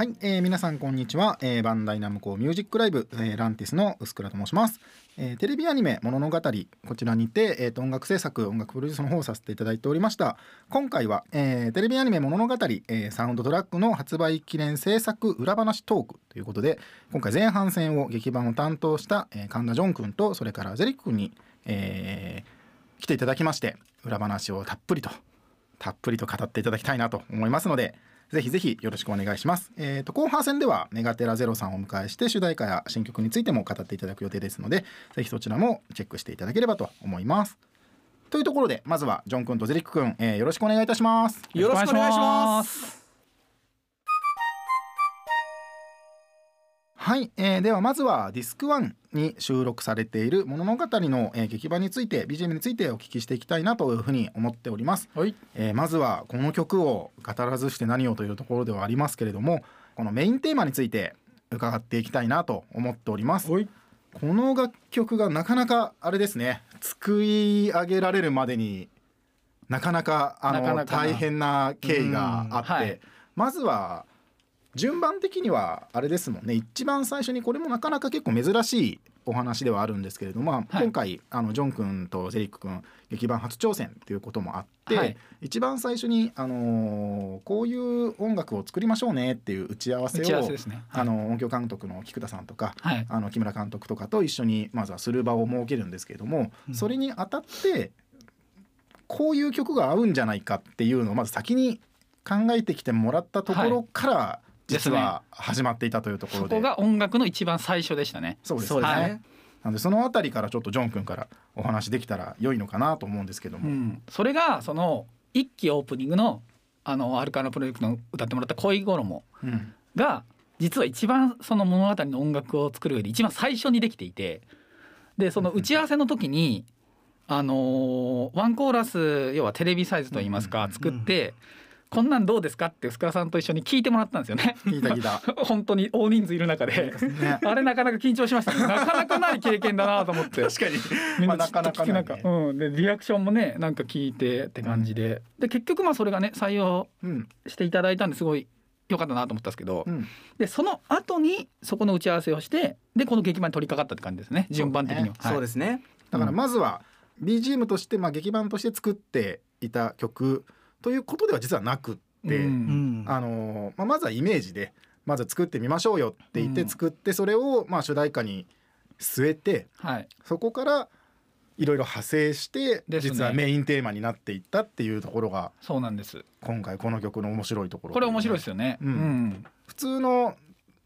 はい、えー皆さんこんにちは、えーバンダイナムコミュージックライブ、えーランティスの薄倉と申します、えーテレビアニメ「ものの語」こちらにて、えーと音楽制作音楽プロデュースの方をさせていただいておりました。今回は、えーテレビアニメ「ものの語」えーサウンドトラックの発売記念制作裏話トークということで今回前半戦を劇版を担当した、えー神田ジョン君とそれからゼリック君に、えー来ていただきまして裏話をたっぷりとたっぷりと語っていただきたいなと思いますのでぜひぜひよろしくお願いします。えー、と後半戦ではメガテラゼロさんをお迎えして主題歌や新曲についても語っていただく予定ですのでぜひそちらもチェックしていただければと思います。というところでまずはジョン君とゼリック君、えーよろしくお願いいたします。よろしくお願いします。はい、えーではまずはディスク1に収録されている物語の、えー劇版について BGM についてお聞きしていきたいなというふうに思っております。はい。えーまずはこの曲を語らずして何をというところではありますけれどもこのメインテーマについて伺っていきたいなと思っております。はい。この楽曲がなかなかあれですね作り上げられるまでになかなかあのなかなかな大変な経緯があって、うんはいまずは順番的にはあれですもんね。一番最初にこれもなかなか結構珍しいお話ではあるんですけれども、今回あのジョン君とゼリック君劇版初挑戦ということもあって、はい。一番最初に、あのーこういう音楽を作りましょうねっていう打ち合わせを。あの音響監督の菊田さんとかはい。あの木村監督とかと一緒にまずはする場を設けるんですけれども、うん。それにあたってこういう曲が合うんじゃないかっていうのをまず先に考えてきてもらったところから実は始まっていたというところで、そこが音楽の一番最初でしたね。そうですね。はいなのでそのあたりからちょっとジョン君からお話できたら良いのかなと思うんですけども、うん。それがその一期オープニングのあのアルカナプロジェクトの歌ってもらった恋衣うんが実は一番その物語の音楽を作る上で一番最初にできていて、でその打ち合わせの時に。あのーワンコーラス要はテレビサイズといいますかうん作って、こんなんどうですか？って薄倉さんと一緒に聞いてもらったんですよね。聞いた聞いた。本当に大人数いる中で、ね。あれなかなか緊張しましたね。なかなかない経験だなと思って。確かに。みんまあなちょっと聞きなか、かなか。ないねうん、でリアクションもねなんか聞いてって感じで、で結局まあそれがね採用うん。していただいたんですごい良かったなと思ったんですけど、うん。でその後にそこの打ち合わせをしてでこの劇版に取り掛かったって感じですね。順番的には。そうはい。ですね。だからまずは BGM として、まあ、劇版として作っていた曲ということでは実はなくって、うん。うん。あのーまあ、まずはイメージでまず作ってみましょうよって言ってうん。作ってそれをまあ主題歌に据えてはい。そこからいろいろ派生してね。実はメインテーマになっていったっていうところがそうなんです。今回この曲の面白いところ。これ面白いですよよね。ううんん。普通の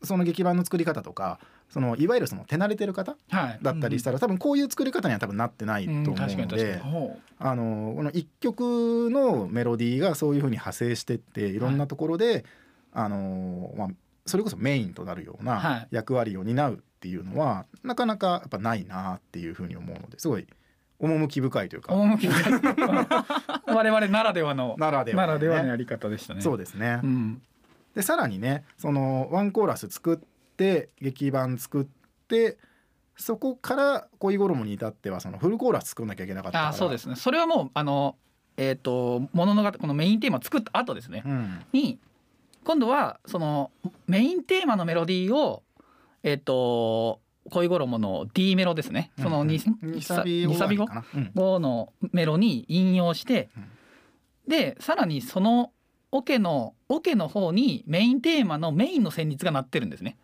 その劇版の作り方とかそのいわゆるその手慣れてる方はい。だったりしたら、多分こういう作り方には多分なってないと思うので、に確かに。ほあのこの一曲のメロディーがそういう風に派生してっていろんなところで、あのまあ、それこそメインとなるようはない役割を担うっていうのは、なかなかやっぱないなっていう風に思うのですごい趣深いというう。か趣深い 我々ならではのならではのねならではのやり方でしたね。そうですね。うん。でさらにねそのワンコーラス作って劇版作ってそこから恋衣に至ってはそのフルコーラス作んなきゃいけなかったから。あそうですね。それはもうあのえっ、とものこのメインテーマを作った後ですね、うん。に今度はそのメインテーマのメロディーをえっ、と恋衣の D メロですね。そのうん。2, 二サビ後のメロに引用して、うん。でさらにそのオケのオケの方にメインテーマのメインの旋律が鳴ってるんですね。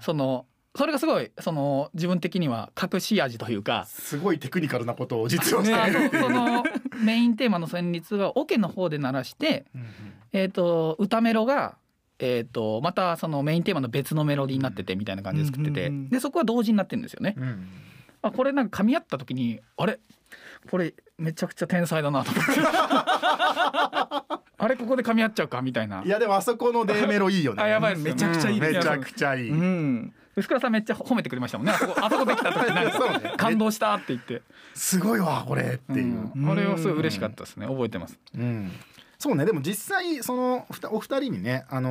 そのそれがすごいその自分的には隠し味というか。すごいテクニカルなことを実はしてるのそのメインテーマの旋律がオケの方で鳴らして、うんうん。えー、と歌メロが、えー、とまたそのメインテーマの別のメロディーになっててみたいな感じで作ってて、うんうんうん。でそこは同時になってるんですよね。うん。あこれなんか噛み合った時にあれ？これめちゃくちゃ天才だなと思って あれここで噛み合っちゃうかみたいな。いやでもあそこの D メロいいよね。あやばい。めちゃくちゃいい。うん。めちゃくちゃいい、うん。薄倉さんめっちゃ褒めてくれましたもんね。あそこ あそこできた時なねか感動したって言って、すごいわこれっていう、うん。あれはすごい嬉しかったですね。覚えてます。うん。そうね。でも実際そのふたお二人にねあの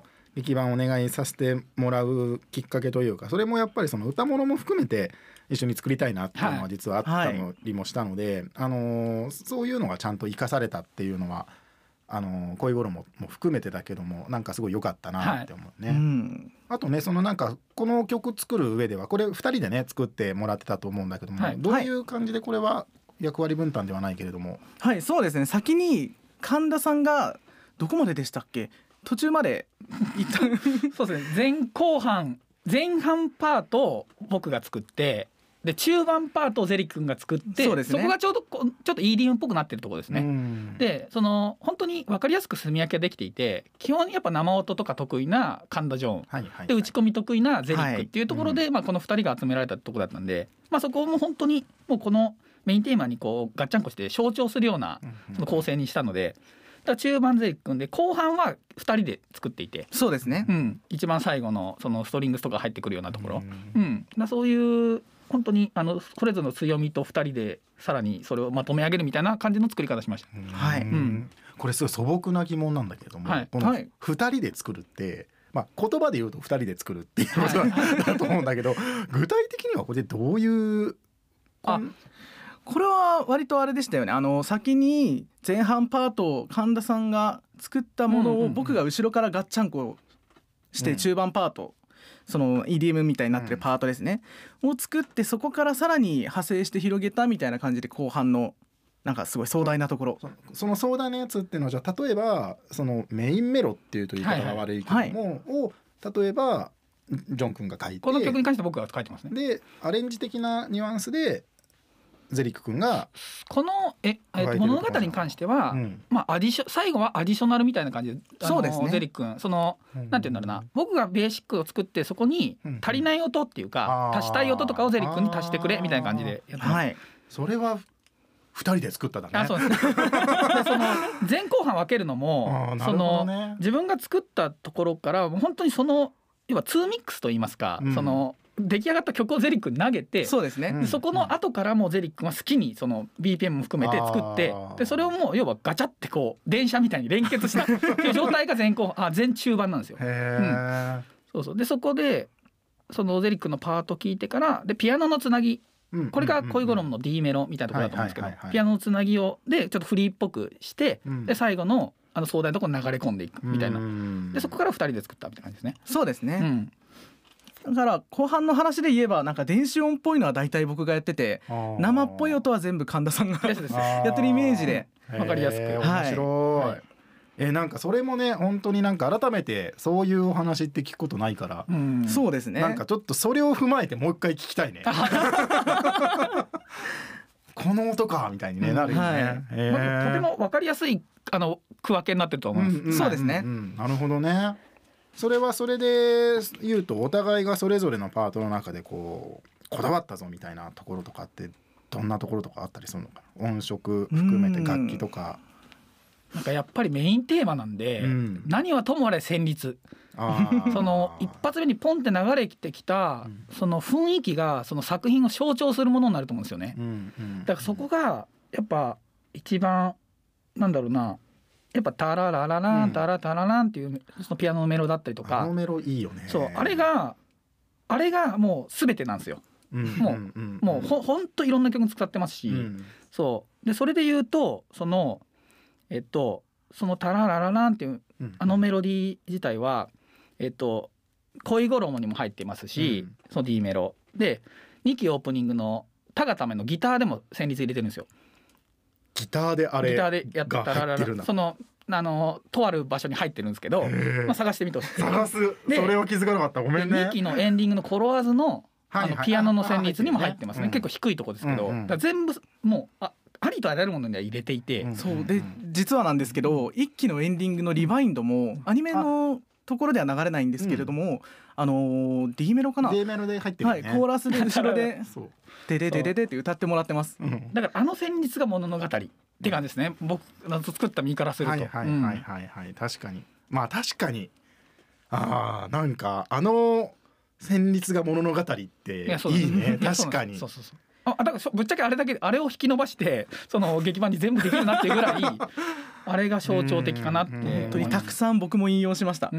ー劇版お願いさせてもらうきっかけというかそれもやっぱりその歌物も含めて一緒に作りたいなっていうのははい実はあったのりもしたので、あのーそういうのがちゃんと生かされたっていうのはあの恋衣もも含めてだけどもなんかすごい良かったなって思うね、うん。あとねそのなんかこの曲作る上ではこれ2人でね作ってもらってたと思うんだけども、はい。どういう感じでこれは役割分担ではないけれども、はい。そうですね。先に神田さんがどこまででしたっけ？途中まで行った。そうですね。前後半前半パートを僕が作ってで中盤パートをゼリ君が作ってそね。こがちょうどこうちょっと EDM っぽくなってるところですね。うん。でその本当に分かりやすく住み分けできていて基本やっぱ生音とか得意な神田ジョーン。はいはいで打ち込み得意なゼリッはいクっていうところで、まあ、この2人が集められたところだったんで、まあ、そこも本当にもうこのメインテーマにこうガッチャンコして象徴するようなその構成にしたのでだ中盤ゼリックんで後半は2人で作っていて、そうですね。うん、一番最後のそのストリングスとか入ってくるようなところ、ううん。ん、だそういう本当にあのそれぞれの強みと2人でさらにそれをまとめ上げるみたいな感じの作り方しました。うん。はい。うん。これすごい素朴な疑問なんだけども、はい。このはい。2人で作るって、まあ、言葉で言うと2人で作るっていうことだと思うんだけど 具体的にはこれどういうあこれは割とあれでしたよね。あの先に前半パートを神田さんが作ったものを僕が後ろからガッチャンコしてうん。中盤パート、その EDM みたいになってるパートですね、を作ってそこからさらに派生して広げたみたいな感じで後半のなんかすごい壮大なところ。その壮大なやつっていうのはじゃあ例えばそのメインメロっていうと言い方が悪いけども、を例えばジョン君が書いてこの曲に関して僕が書いてますね。でアレンジ的なニュアンスでゼリック君が、このえ、えっと、物語に関しては、うん。まあ、アディショ最後はアディショナルみたいな感じでそうですね。ゼリック君。そのなんて言うんだろうな。僕がベーシックを作ってそこにうん。足りない音っていうか、あー。足したい音とかをゼリック君に足してくれみたいな感じでやっ。はい。それは2人で作ったんだね。あそうです。でその前後半分けるのあもそーなるほどのね自分が作ったところから本当にその要は2ミックスと言いますか、うん。その出来上がった曲をゼリックに投げてそうですね、うん。でそこの後からもうゼリックは好きにその BPM も含めて作ってでそれをもう要はガチャってこう電車みたいに連結したっていう状態が前後あ前中盤なんですよ。へそうそう。でそこでそのゼリックのパート聞いてからでピアノのつなぎ。ーこれが恋衣の D メロみたいなところだと思うんですけどピアノのつなぎをでちょっとフリーっぽくしてうん。で最後のあの壮大なところに流れ込んでいくみたいな。なでそこから2人で作ったみたいな感じですね。そうですね、うんだから後半の話で言えばなんか電子音っぽいのは大体僕がやってて生っぽい音は全部神田さんがややってるイメージでわかりやすく。面はい。白い、はい。えなんかそれもね本当になんか改めてそういうお話って聞くことないから、うん。そうですね。なんかちょっとそれを踏まえてもう一回聞きたいね。この音かみたいにね、うん。なるよね、はい。へー。まあとても分かりやすいあの区分けになってると思います。んんそうですね。んんなるほどねそれはそれで言うとお互いがそれぞれのパートの中でこうこだわったぞみたいなところとかってどんなところとかあったりするのかな？音色含めて楽器とか。なんかやっぱりメインテーマなんで、うん。何はともあれ旋律。その一発目にポンって流れてきたうん。その雰囲気がその作品を象徴するものになると思うんですよね。うんうん。だからそこがやっぱ一番なんだろうなやっぱタララララうん。ンタラタラランっていうそのピアノのメロだったりとか。あのメロいいよね。そうあれがあれがもう全てなんですよ。もうもうほほんといろんな曲使ってますし、うん。そう。でそれで言うとそのえっとその「タララララン」っていううん。あのメロディー自体はえっと恋衣にも入ってますし、うん。その D メロ。で2期オープニングの「タがため」のギターでも旋律入れてるんですよ。ギターであれギターでやったらら入ってるんだらそのあのとある場所に入ってるんですけど、まあ、探してみてほしい。です。探す。でそれを気づかなかった。ごめんね。2期のエンディングの「コロワーズの」あはいはい。のピアノの旋律にも入ってますね。うん結構低いとこですけど、全部もうあありとあらゆるものには入れていて、うんそうで実はなんですけど一期のエンディングのリバインドもアニメのところでは流れないんですけれども、あのー D メロかな、D メロで入ってるはい、コーラスで後ろでそう「ででででで」って歌ってもらってます。うん。だからあの旋律が物語って感じですね。僕の作った身からすると。はいはいうんはいはい。はい確かに。まあ確かに。あーなんかあの旋律が物語っていいね。確かに。そうそうそうあだからそぶっちゃけあれだけあれを引き伸ばしてその劇版に全部できるなっていうぐらい あれが象徴的かなって本当にたくさん僕も引用しました。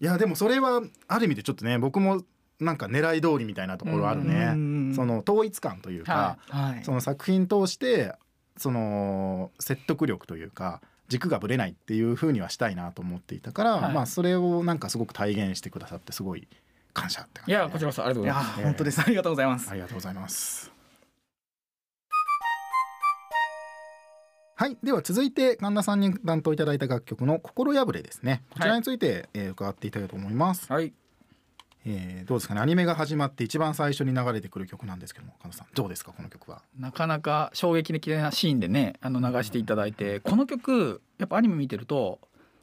いやでもそれはある意味でちょっとね僕もなんか狙い通りみたいなところあるうねん。その統一感というか、ははい。その作品通してその説得力というか軸がぶれないっていう風にはしたいなと思っていたから、はい。まあそれをなんかすごく体現してくださってすごい感謝って感じでいやこちらこそありがとうございます本当ですありがとうございますありがとうございます。はい、では続いて神田さんに担当いただいた楽曲の心破れですね。こちらについて、えー伺っていただきたいと思います。はいえーどうですかね。アニメが始まって一番最初に流れてくる曲なんですけども、神田さんどうですかこの曲は？なかなか衝撃的なシーンでねあの流していただいてこの曲やっぱアニメ見てると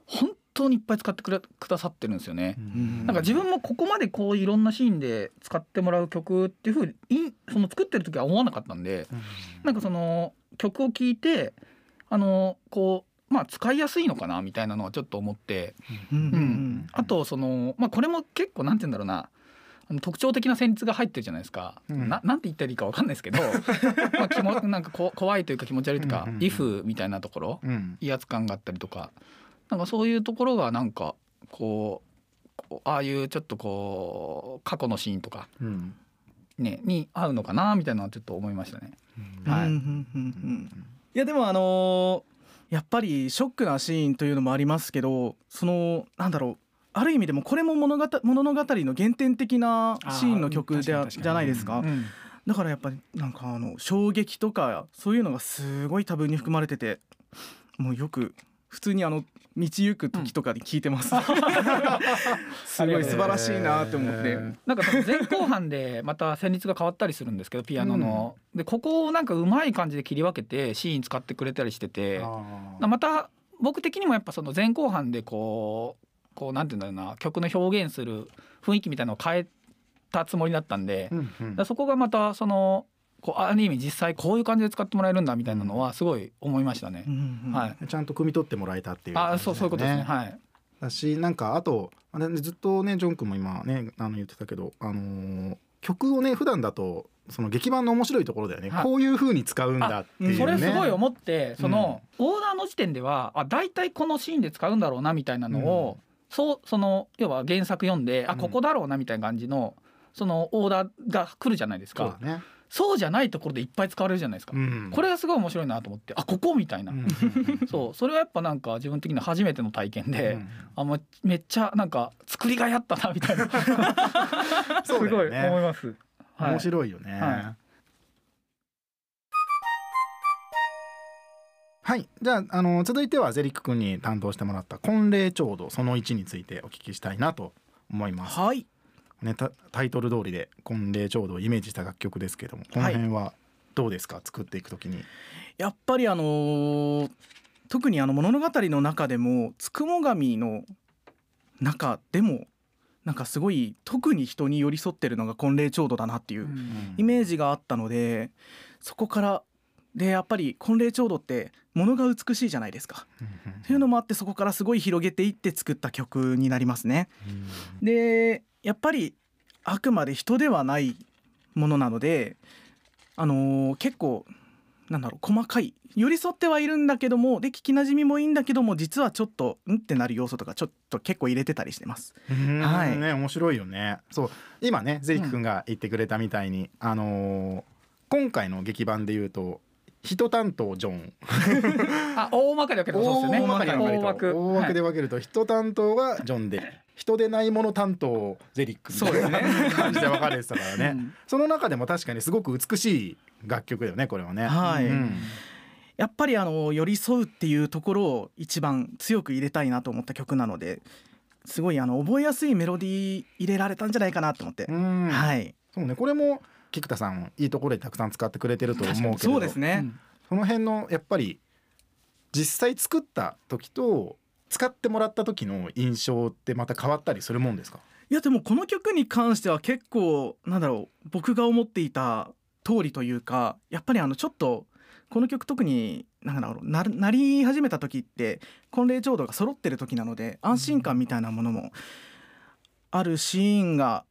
本当にいっぱい使ってくれくださってるんですよね。ん。なんか自分もここまでこういろんなシーンで使ってもらう曲っていうふうにいその作ってる時は思わなかったんでうん。なんかその曲を聴いてあのこうまあ使いやすいのかなみたいなのはちょっと思って、うん。あとそのまあこれも結構なんて言うんだろうな特徴的な旋律が入ってるじゃないですか、うん。ななんて言ったらいいかわかんないですけど まあ気もなんかこ怖いというか気持ち悪いというかうん。うんうん「イフ」みたいなところうん。威圧感があったりとかなんかそういうところがなんかこうああいうちょっとこう過去のシーンとか、うん。ね、に合うのかなみたいなのはちょっと思いましたね。はい。うんうんうんうん。いやでもあのーやっぱりショックなシーンというのもありますけどそのなんだろうある意味でもこれも物語物語の原点的なシーンの曲でああー確かに確かに。じゃないですか、うん。だからやっぱりなんかあの衝撃とかそういうのがすごい多分に含まれててもうよく普通にあの道行く時とかに聞いてます、すごい素晴らしいなって思って、えーなんかその前後半でまた旋律が変わったりするんですけどピアノの、でここをなんかうまい感じで切り分けてシーン使ってくれたりしてて。また僕的にもやっぱその前後半でこうこうなんていうんだろうな曲の表現する雰囲気みたいなのを変えたつもりだったんで、うんうん。そこがまたそのこうある意味実際こういう感じで使ってもらえるんだみたいなのはすごい思いましたね。う。んうんはい。ちゃんと汲み取ってもらえたっていうあ感じだよそうそういうことですね。はい。だしなんかあとあれずっとねジョン君も今ねあの言ってたけど、あのー曲をね普段だとその劇版の面白いところだよね、はい。こういう風に使うんだっていうね。それすごい思ってその、オーダーの時点ではあ大体このシーンで使うんだろうなみたいなのを、そうその要は原作読んであうんここだろうなみたいな感じのそのオーダーが来るじゃないですか。そうだね、そうじゃないところでいっぱい使われるじゃないですか、うん。これがすごい面白いなと思ってあここみたいな、うん。そうそれはやっぱなんか自分的には初めての体験で、うん。あもうめっちゃなんか作りがいあったなみたいな。すごい思います。はい。面白いよね。ははい、じゃああの続いてはゼリック君に担当してもらった「婚礼調度その1」についてお聞きしたいなと思います。はいね、タタイトル通りで婚礼調度をイメージした楽曲ですけどもこの辺はどうですか、作っていくときに。やっぱりあのー特にあの物語の中でもつくも神の中でもなんかすごい特に人に寄り添ってるのが婚礼調度だなっていううんイメージがあったのでそこからでやっぱり婚礼調度って物が美しいじゃないですか。っていうのもあってそこからすごい広げていって作った曲になりますね。でやっぱりあくまで人ではないものなので、あのー結構なんだろう細かい寄り添ってはいるんだけどもで聞きなじみもいいんだけども実はちょっとんってなる要素とかちょっと結構入れてたりしてます。うんはいね面白いよね。そう今ねゼリック君が言ってくれたみたいに、あのー今回の劇版で言うと人担当ジョン。あ大まかで分けるとそうですよね。大まかに分けると。大枠大枠で分けると人担当がジョンで人でないもの担当ゼリックみたいな 感じで分かれてたからね、うん。その中でも確かにすごく美しい楽曲だよねこれはね。はい。うん。やっぱりあの寄り添うっていうところを一番強く入れたいなと思った曲なのですごいあの覚えやすいメロディー入れられたんじゃないかなと思って、うん。はい。そうね。これも菊田さんいいところでたくさん使ってくれてると思うけどそうですね、うん。その辺のやっぱり実際作った時と使ってもらった時の印象ってまた変わったりするもんですか？いやでもこの曲に関しては結構なんだろう僕が思っていた通りというかやっぱりあのちょっとこの曲特になんだろうななり始めた時って婚礼調度が揃ってる時なので安心感みたいなものもあるシーンが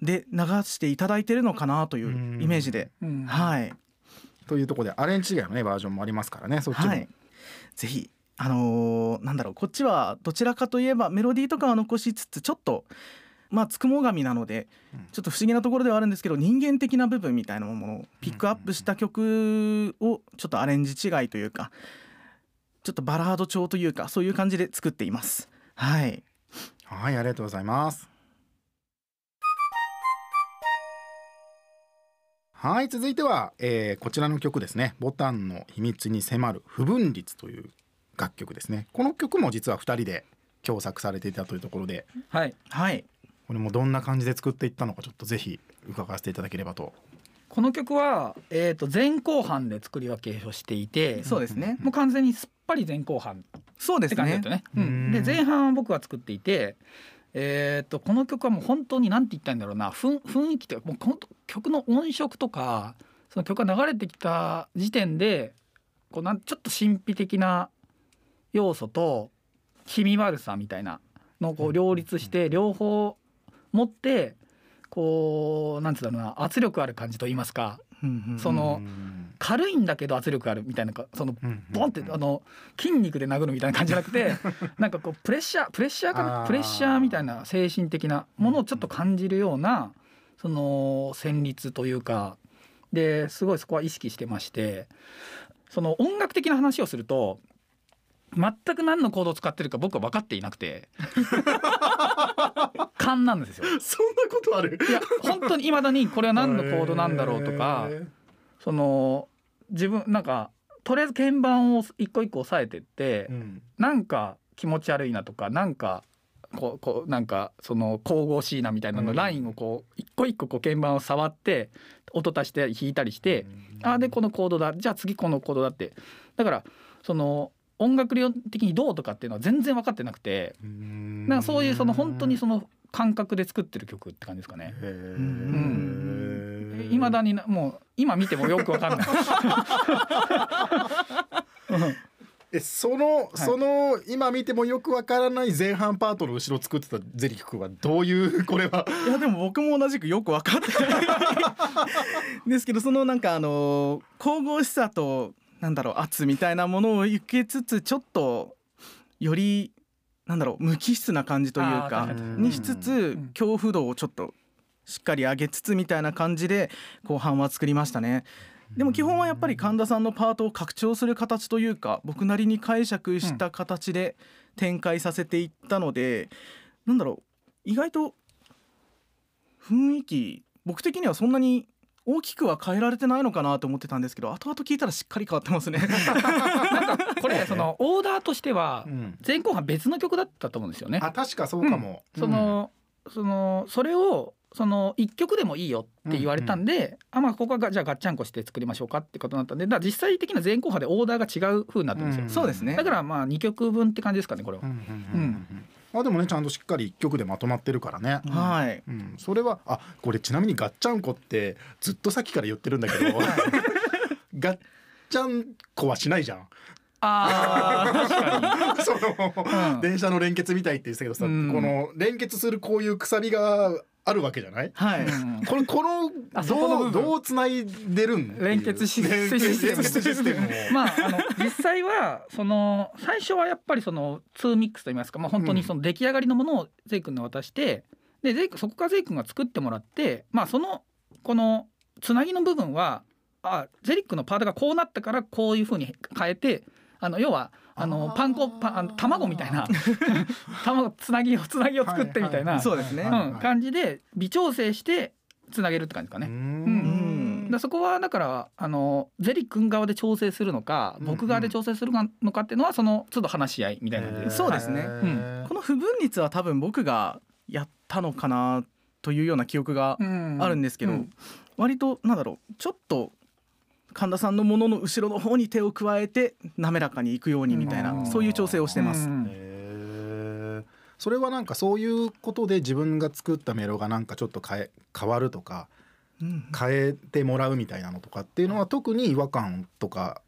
で流していただいてるのかなというイメージで、うん。はい。というところでアレンジ違いのねバージョンもありますからねそっちも、はい。ぜひあのーなんだろうこっちはどちらかといえばメロディーとかは残しつつちょっとまあつくも神なのでうん。ちょっと不思議なところではあるんですけど人間的な部分みたいなものをピックアップした曲をちょっとアレンジ違いというかちょっとバラード調というかそういう感じで作っています。はい。はいありがとうございます。はい続いては、えー、こちらの曲ですね。ボタンの秘密に迫る不分率という楽曲ですね。この曲も実は2人で共作されていたというところで。はい。はい。これもどんな感じで作っていったのかちょっとぜひ伺わせていただければと。この曲は、えー、と前後半で作り分けをしていてそうですね。もう完全にすっぱり前後半ってそうですね感じだったね。ううん。ん、で前半は僕が作っていて、えー、とこの曲はもう本当に何て言ったらいいんだろうな。雰雰囲気というかもうこの曲の音色とかその曲が流れてきた時点でこうなんちょっと神秘的な要素と気味悪さみたいなのをこう両立して両方持ってこうなんつうんだろうな圧力ある感じと言いますか。そのうん軽いんだけど圧力あるみたいなかそのうんボンってあの筋肉で殴るみたいな感じじゃなくて なんかこうプレッシャープレッシャーかな？プレッシャーみたいな精神的なものをちょっと感じるようなその旋律というか。ですごいそこは意識してまして。その音楽的な話をすると全く何のコードを使ってるか僕は分かっていなくて。勘なんですよ。そんなことある？いや本当に未だにこれは何のコードなんだろうとかその自分なんかとりあえず鍵盤を一個一個押さえてって、うん。なんか気持ち悪いなとかなんかこうこうなんかその神々しいなみたいなの、うん。ラインをこう一個一個こう鍵盤を触って音足して弾いたりして、あでこのコードだ。じゃあ次このコードだって。だからその音楽理論的にどうとかっていうのは全然分かってなくてうん。なんかそういうその本当にその感覚で作ってる曲って感じですかね。いまだになもう今見てもよく分かんない。う んえその、その今見てもよくわからない前半パートの後ろ作ってたゼリフ君はどういう？これは。いやでも僕も同じくよく分かってない。ですけどそのなんかあの神々しさとなんだろう圧みたいなものを受けつつちょっとよりなんだろう無機質な感じというかに。にしつつん恐怖度をちょっとしっかり上げつつみたいな感じで後半は作りましたね。でも基本はやっぱり神田さんのパートを拡張する形というか僕なりに解釈した形で展開させていったので、なんだろう意外と雰囲気僕的にはそんなに大きくは変えられてないのかなと思ってたんですけど後々聞いたらしっかり変わってますね。なんかこれそのオーダーとしてはうん。前後半別の曲だったと思うんですよね。あ確かそうかも、そのそのそれをその一曲でもいいよって言われたんで、あまあここはがじゃあガッチャンコして作りましょうかってことになったんでだから実際的な前後半でオーダーが違う風になってるんですよ。うん。そうですね。だからまあ2曲分って感じですかねこれは。うん。うんうんうん。うんあでもねちゃんとしっかり一曲でまとまってるからね、はい。うん、それはあこれちなみにガッチャンコってずっとさっきから言ってるんだけど ガッチャンコはしないじゃん。あー。確かに。その、うん。電車の連結みたいって言ってたけどさ、うん。この連結するこういう鎖があるわけじゃない？はい、う んこれこのどうどうつないでるん？連結システムまあ、あの実際はその最初はやっぱりその2ミックスといいますか、まあ、本当にその出来上がりのものをゼイ君に渡してでゼイ君そこからゼイ君が作ってもらって、まあ、そのこのつなぎの部分はあゼリックのパートがこうなったからこういうふうに変えてあの要はあのパン粉パあの卵みたいな。卵つなぎをつなぎを作ってみたいな、そうですね。うん、感じで微調整してつなげるって感じですかね。ううん。だそこはだからあのゼリ君側で調整するのかうん。僕側で調整するのかっていうのはその都度話し合いみたいな感じ。そうですね。へーこの不分率は多分僕がやったのかなというような記憶がうん。あるんですけど、うん。割となんだろうちょっと神田さんのものの後ろの方に手を加えて滑らかにいくようにみたいな、うん。そういう調整をしてます。それはなんかそういうことで自分が作ったメロがなんかちょっと変え変わるとかうん変えてもらうみたいなのとかっていうのは特に違和感とか。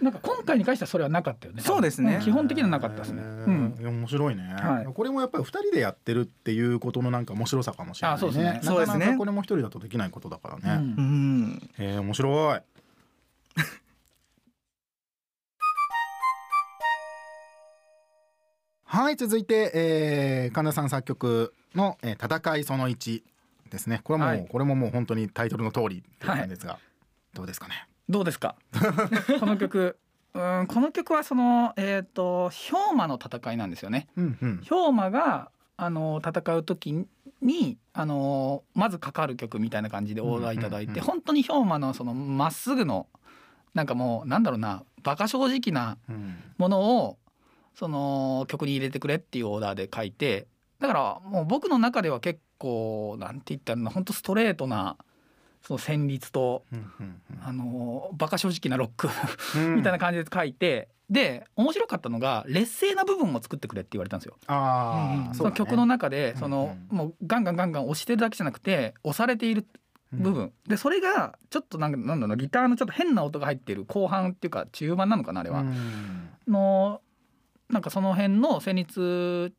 なんか今回に関してはそれはなかったよね。そうですね。ん基本的にはなかったですね。へうん。面白いね、はい。これもやっぱり二人でやってるっていうことのなんか面白さかもしれないね。あそうですね。なそうですねかなかこれも一人だとできないことだからうね、うん。ん。へえ面白い はい続いて、えー、神田さん作曲の、えー「戦いその1」ですね。これも、はい。これももう本当にタイトルの通りっていう感じですが、どうですかね？どうですか？この曲。うんこの曲はそのえっ、と氷馬の戦いなんですよね。うんうん。氷馬があの戦う時にあのまずかかる曲みたいな感じでオーダーいただいて、うんうんうん本当に氷馬のそのまっすぐのなんかもうなんだろうなバカ正直なうん。ものをその曲に入れてくれっていうオーダーで書いてだからもう僕の中では結構なんて言ったら本当ストレートなその旋律とあのバカ正直なロックうん。みたいな感じで書いて、で面白かったのが劣勢な部分も作ってくれって言われたんですよ。ああその曲の中でうんその、うんもうガンガンガンガン押してるだけじゃなくて押されている部分、でそれがちょっとなんかなんだろうギターのちょっと変な音が入ってる後半っていうか中盤なのかなあれは、うん。のなんかその辺の旋律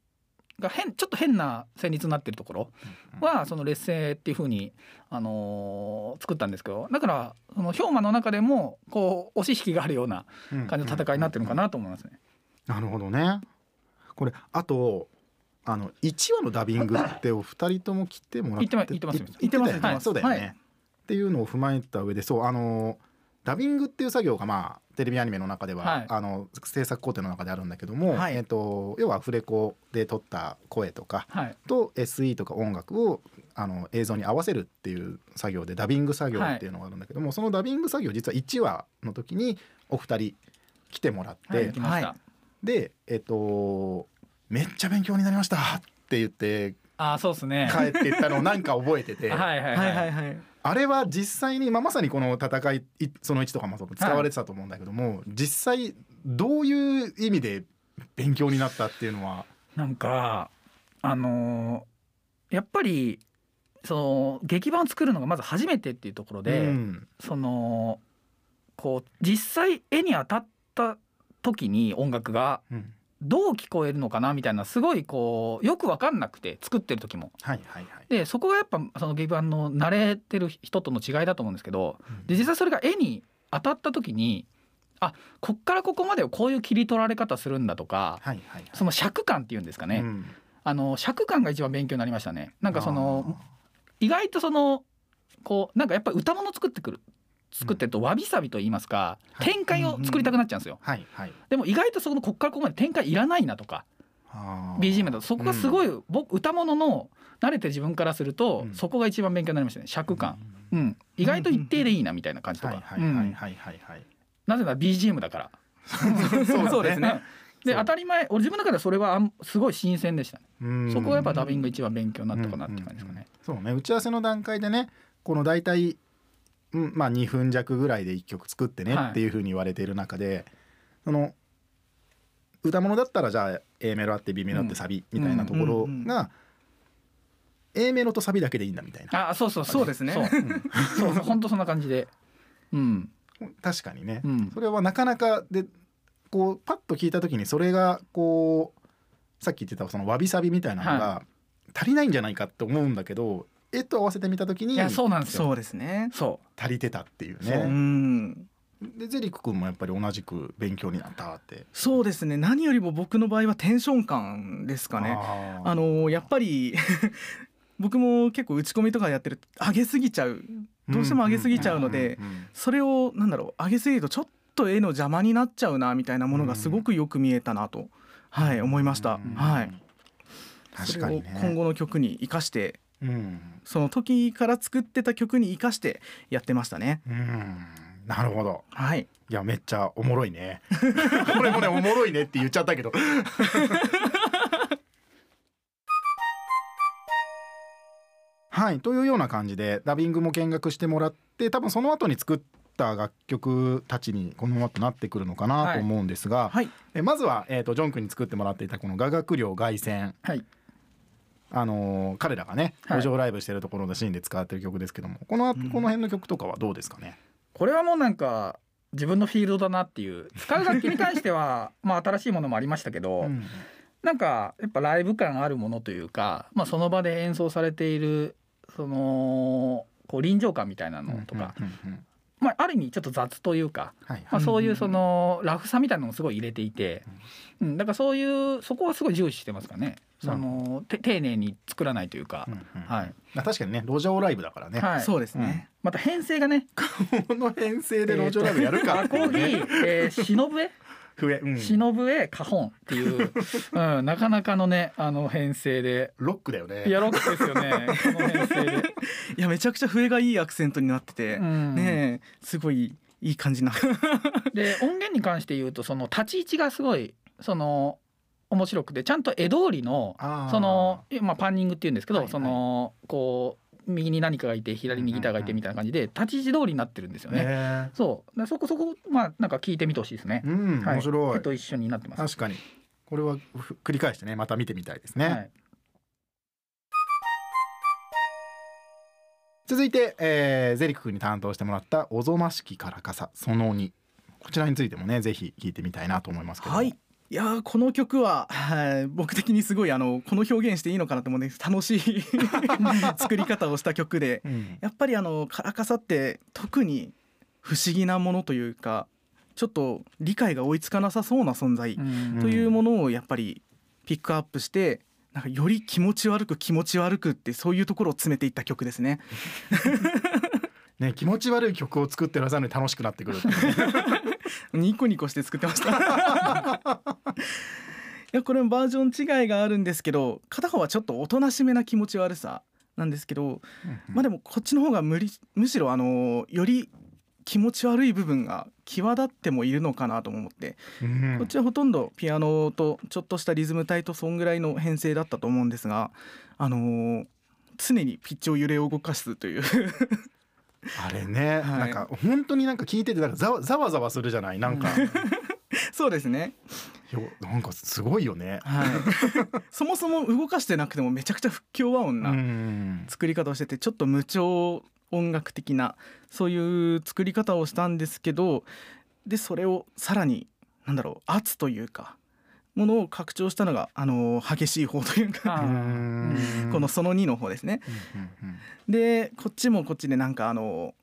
が変ちょっと変な旋律になってるところはその劣勢っていう風にあのー作ったんですけどだからその氷馬の中でもこう押し引きがあるような感じの戦いになってるのかなと思いますね。なるほどね。これあとあの1話のダビングってお二人とも来てもらって言ってますい言ってます言ってますそうだよね、はい。っていうのを踏まえた上でそうあのダビングっていう作業がまあテレビアニメの中では、はい。あの制作工程の中であるんだけども、はい。えっと要はアフレコで撮った声とかはい。と SE とか音楽をあの映像に合わせるっていう作業でダビング作業っていうのがあるんだけども、そのダビング作業実は1話の時にお二人来てもらって、でえっと「めっちゃ勉強になりました」って言ってあーそうですね。帰っていったのをなんか覚えてて、はいはいはいは。はいいはいあれは実際に、まあ、まさにこの戦いいその1とかもそう使われてたと思うんだけども、実際どういう意味で勉強になったっていうのは？なんかあのーやっぱりその劇版を作るのがまず初めてっていうところで、うんそのこう実際絵に当たった時に音楽がうんどう聞こえるのかなみたいなすごいこうよく分かんなくて作ってる時も。はいはいはい。でそこがやっぱその劇版の慣れてる人との違いだと思うんですけどで実際それが絵に当たった時にあこっからここまでをこういう切り取られ方するんだとかはいはいはい。その尺感っていうんですかね、うんあの尺感が一番勉強になりましたねなんかその意外とそのこうなんかやっぱり歌物作ってくる作ってるとわびさびと言いますか、はい。展開を作りたくなっちゃうんですよ、はいはい。でも意外とそこのこっからここまで展開いらないなとか BGM だと。そこがすごい、僕歌物の慣れてる自分からすると、うん。そこが一番勉強になりましたね。尺感、うん。意外と一定でいいなみたいな感じとか、はいはいはいはいうんはいはい。なぜなら BGM だから。そうですね。でそう。当たり前俺自分の中ではそれはあんすごい新鮮でしたね、うん。そこがやっぱダビング一番勉強になったかなっていう感じですかね、そうね。打ち合わせの段階でねこの大体、うん、まあ2分弱ぐらいで1曲作ってねはい。っていうふうに言われている中で、その歌物だったらじゃあ A メロあって B メロあってサビみたいなところが A メロとサビだけでいいんだみたいな、あそうそうそうですね。そう。本当そんな感じで。うん。確かにね、うん。それはなかなかでこうパッと聞いた時にそれがこうさっき言ってたそのわびさびみたいなのが足りないんじゃないかって思うんだけど絵と合わせてみた時にいやそうなんですよ。そうですね。そう足りてたっていうそう。ん。でゼリック君もやっぱり同じく勉強になったって。そうですね。何よりも僕の場合はテンション感ですかね。あのやっぱり 僕も結構打ち込みとかやってると上げすぎちゃう。どうしても上げすぎちゃうのでそれをなんだろう上げすぎるとちょっと絵の邪魔になっちゃうなみたいなものがすごくよく見えたなと、はい思いました、うんはい。確かにそれを今ね。後の曲に生かしてうん。その時から作ってた曲に生かしてやってましたね。うん。なるほど。はい。いやめっちゃおもろいね。これもねおもろいねって言っちゃったけど。はいというような感じでダビングも見学してもらって多分その後に作った楽曲たちにこのままとなってくるのかなと思うんですが、はい。えまずは、えー、とジョン君に作ってもらっていたこの「雅楽寮凱旋」はいあのー彼らがねはい。路上ライブしてるところのシーンで使ってる曲ですけどもこの、うん。この辺の曲とかはどうですかね？これはもうなんか自分のフィールドだなっていう使う楽器に関しては まあ新しいものもありましたけど、うん。なんかやっぱライブ感あるものというか、まあ、その場で演奏されているそのこう臨場感みたいなのとか、うんうんうんうんまあ、ある意味ちょっと雑というか、はい。まあ、そういうんうそのラフさみたいなのをすごい入れていて、うん、だからそういうそこはすごい重視してますかねそのて丁寧に作らないというかうん、うんはい。まあ確かにね路上ライブだからね、はい。そうですね、また編成がね。この編成で路上ライブやるか。アコギ、えー、忍笛笛、うん、忍笛カホンっていう、うん、なかなかのねあの編成で。ロックだよね。いやロックですよね。この編成で、いやめちゃくちゃ笛がいいアクセントになってて、うん。ねえすごいいい感じな。で音源に関して言うとその立ち位置がすごいその面白くてちゃんと江通りのその、まあ、パンニングっていうんですけど、はいはい。そのこう右に何かがいて左にギターがいてみたいな感じで立ち位置通りになってるんですよね。ねそう。でそこそこまあなんか聞いてみてほしいですね。うんはい。面白い、絵と一緒になってます。確かに。これはふ繰り返してねまた見てみたいですね、はい。続いて、えー、ゼリク君に担当してもらった「おぞましきからかさその2」こちらについてもねぜひ聞いてみたいなと思いますけども。はいいやーこの曲は、はい僕的にすごいあのこの表現していいのかなと思うんです楽しい 作り方をした曲でうんやっぱりあのカラカサって特に不思議なものというかちょっと理解が追いつかなさそうな存在うんというものをやっぱりピックアップしてなんかより気持ち悪く気持ち悪くってそういうところを詰めていった曲ですね。ね気持ち悪い曲を作ってるはずなのに楽しくなってくる ニコニコして作ってました。いやこれもバージョン違いがあるんですけど片方はちょっとおとなしめな気持ち悪さなんですけど、まあでもこっちの方が無理むしろあのより気持ち悪い部分が際立ってもいるのかなとも思って、うんこっちはほとんどピアノとちょっとしたリズム隊とそんぐらいの編成だったと思うん。ですがあのー常にピッチを揺れ動かすというあれね、はい。なんか本当になんか聞いててなんかざわざわざわするじゃない？なんか、そうですね、よなんかすごいよね。はい、そもそも動かしてなくてもめちゃくちゃ不協和音うなん。作り方をしててちょっと無調音楽的なそういう作り方をしたんですけどでそれをさらになんだろう圧というかものを拡張したのがあの激しい方というかこのその2の方ですね。でこっちもこっちでなんかあの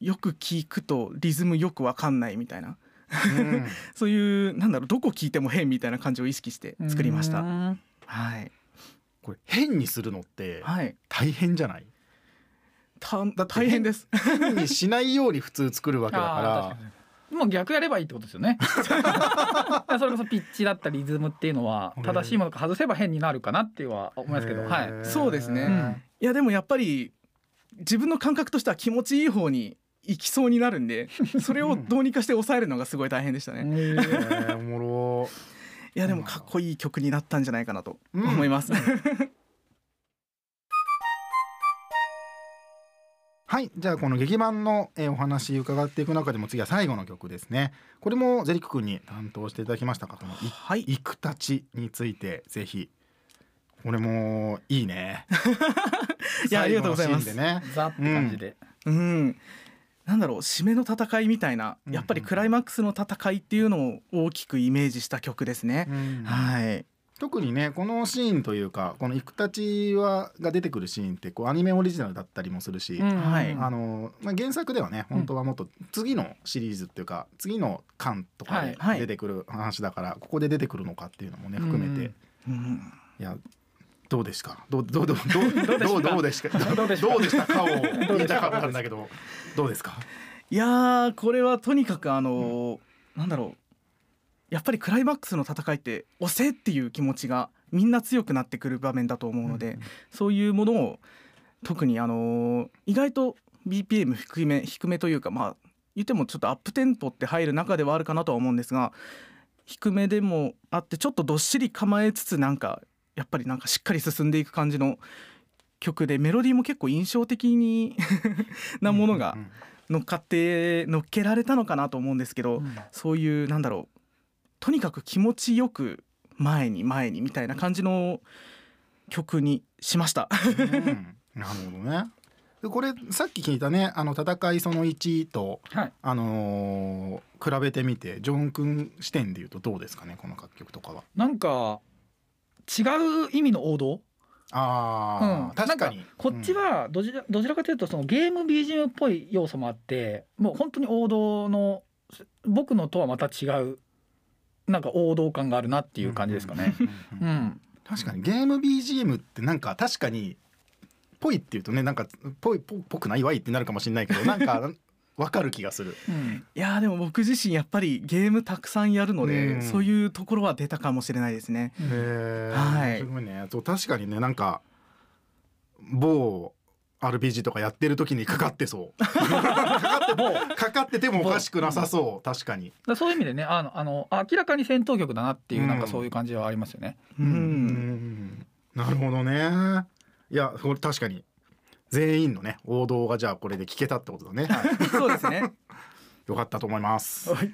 よく聞くとリズムよくわかんないみたいな。そういうなんだろうどこ聞いても変みたいな感じを意識して作りました。うん。はい、これ変にするのってはい、大変じゃない？たって大変です。変にしないように普通作るわけだか確かにもう逆やればいいってことですよね。それこそピッチだったりリズムっていうのは正しいものか外せば変になるかなっていうのは思いらますけど、はい、そうですね。うん。いやでもやっぱり自分の感覚としては気持ちいい方に行きそうになるんで それをどうにかして抑えるのがすごい大変でしたね。へー おもろ。いやでもかっこいい曲になったんじゃないかなとうん。思います。はいじゃあこの劇版のえーお話伺っていく中でも次は最後の曲ですね。これもゼリク君に担当していただきましたかこのいはい「くたち」についてぜひ。これもいいね。いやありがとうございます。ね。ザって感じで、うん、なんだろう締めの戦いみたいなうん。やっぱりクライマックスの戦いっていうのを大きくイメージした曲ですね。うん。はい、特にねこのシーンというかこの「いくたちは」が出てくるシーンってこうアニメオリジナルだったりもするし、うん。はい。あのまあ、原作ではね本当はもっと次のシリーズっていうか次の巻とかではい。出てくる話だからここで出てくるのかっていうのもね含めて。うん、いやどうですか？どうどうどうどうどう どうでした か？どうでした どうでしたかを言いたかったんだけどどうですか？いやーこれはとにかくあのーなんだろうやっぱりクライマックスの戦いって押せっていう気持ちがみんな強くなってくる場面だと思うので、そういうものを特にあのー意外と BPM 低め低めというかまあ言ってもちょっとアップテンポって入る中ではあるかなとは思うんですが低めでもあってちょっとどっしり構えつつなんかやっぱりなんかしっかり進んでいく感じの曲でメロディーも結構印象的に なものがうんうん乗っかって乗っけられたのかなと思うんですけど、そういうなんだろうとにかく気持ちよく前に前にみたいな感じの曲にしました。うん。なるほどね。でこれさっき聞いたねあの戦いその1とはい。あのー比べてみてジョン君視点で言うとどうですかねこの楽曲とかは。なんか違う意味の王道、ああ、うん。確かに。なんこっちはどちらどちらかというとそのゲーム BGM っぽい要素もあってもう本当に王道の僕のとはまた違うなんか王道感があるなっていう感じですかね。うん確かにゲーム BGM ってなんか確かにぽいっていうとねなんかぽいぽぽくないわいってなるかもしれないけどなんか わかる気がする。うん。いやーでも僕自身やっぱりゲームたくさんやるので、うん。そういうところは出たかもしれないですね。うんへえ、はい。すごいね。そう確かにねなんか某 RPG とかやってる時にかかってそう。かかってかかっててもおかしくなさそう。確かに、そういう意味でねあのあの明らかに戦闘曲だなっていう、うんなん。かそういう感じはありますよね。ううん。んなるほどね。いやこれ確かに。全員のね王道がじゃあこれで聞けたってことだね、そうですね。よかったと思います。はい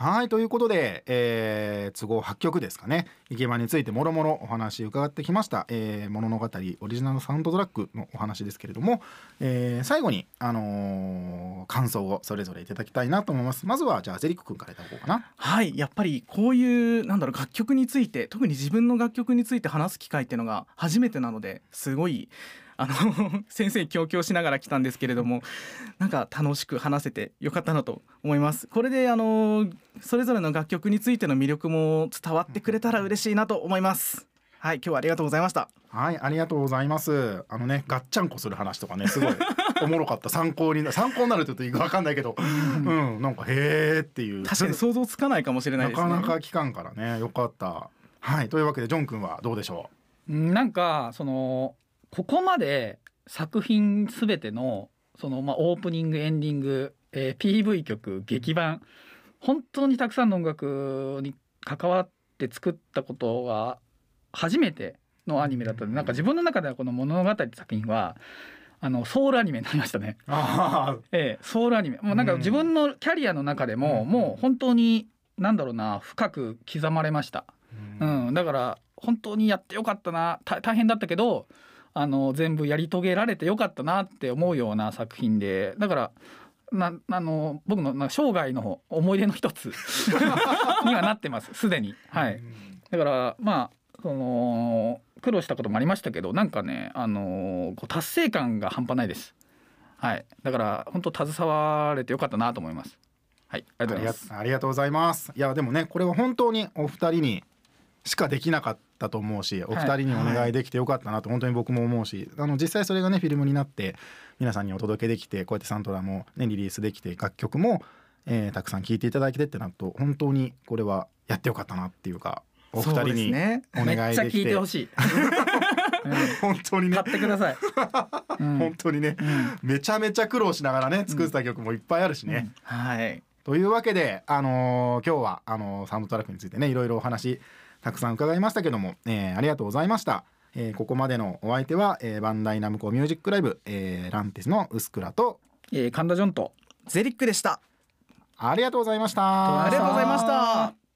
はいということで、えー都合8曲ですかね。池間についてもろもろお話伺ってきました、えー、物語オリジナルサウンドトラックのお話ですけれども、えー最後に、あのー感想をそれぞれいただきたいなと思います。まずはじゃあゼリック君からいただこうかな。はいやっぱりこういうなんだろう楽曲について特に自分の楽曲について話す機会っていうのが初めてなのですごいあの先生に強々しながら来たんですけれどもなんか楽しく話せてよかったなと思います。これであのそれぞれの楽曲についての魅力も伝わってくれたら嬉しいなと思います。はい今日はありがとうございました。はいありがとうございます。あのねガッチャンコする話とかねすごいおもろかった。参考にな参考になるって言うと分かんないけどうん。なんかへーっていう。確かに想像つかないかもしれないですね。なかなか聞かんからね。よかった。はいというわけでジョン君はどうでしょうんなんかそのここまで作品すべてのそのまあオープニングエンディング、えー PV 曲劇版本当にたくさんの音楽に関わって作ったことが初めてのアニメだったのでなんか自分の中ではこの物語作品はあのソウルアニメになりましたね。ええ、ソウルアニメ。もうなんかうん。自分のキャリアの中でも、うん。もう本当になんだろうな深く刻まれました。うん、だから本当にやってよかったなた大変だったけどあの全部やり遂げられてよかったなって思うような作品でだからなあの僕のな生涯の思い出の一つ にはなってますすでに。はい、だからまあその苦労したこともありましたけどなんかねあのこう達成感が半端ないです。はい、だから本当携われてよかったなと思います。はい、ありがとうございます。ありがとうございますいやでもねこれは本当にお二人にしかできなかったと思うしお二人にお願いできてよかったなと本当に僕も思うし、あの実際それがねフィルムになって皆さんにお届けできてこうやってサントラもねリリースできて楽曲も、えーたくさん聴いていただけてってなると本当にこれはやってよかったなっていうかお二人にねおめっちゃ願いできて。聞いてほしい。本当にね。うん買ってください。うん。本当にね。うん。めちゃめちゃ苦労しながらね作ってた曲もいっぱいあるしね。はいというわけで、あのー今日はあのーサウンドトラックについてねいろいろお話たくさん伺いましたけども、えーありがとうございました、えーここまでのお相手は、えーバンダイナムコミュージックライブ、えーランティスのウスクラとえー神田ジョンとゼリックでした。ありがとうございました。ありがとうございました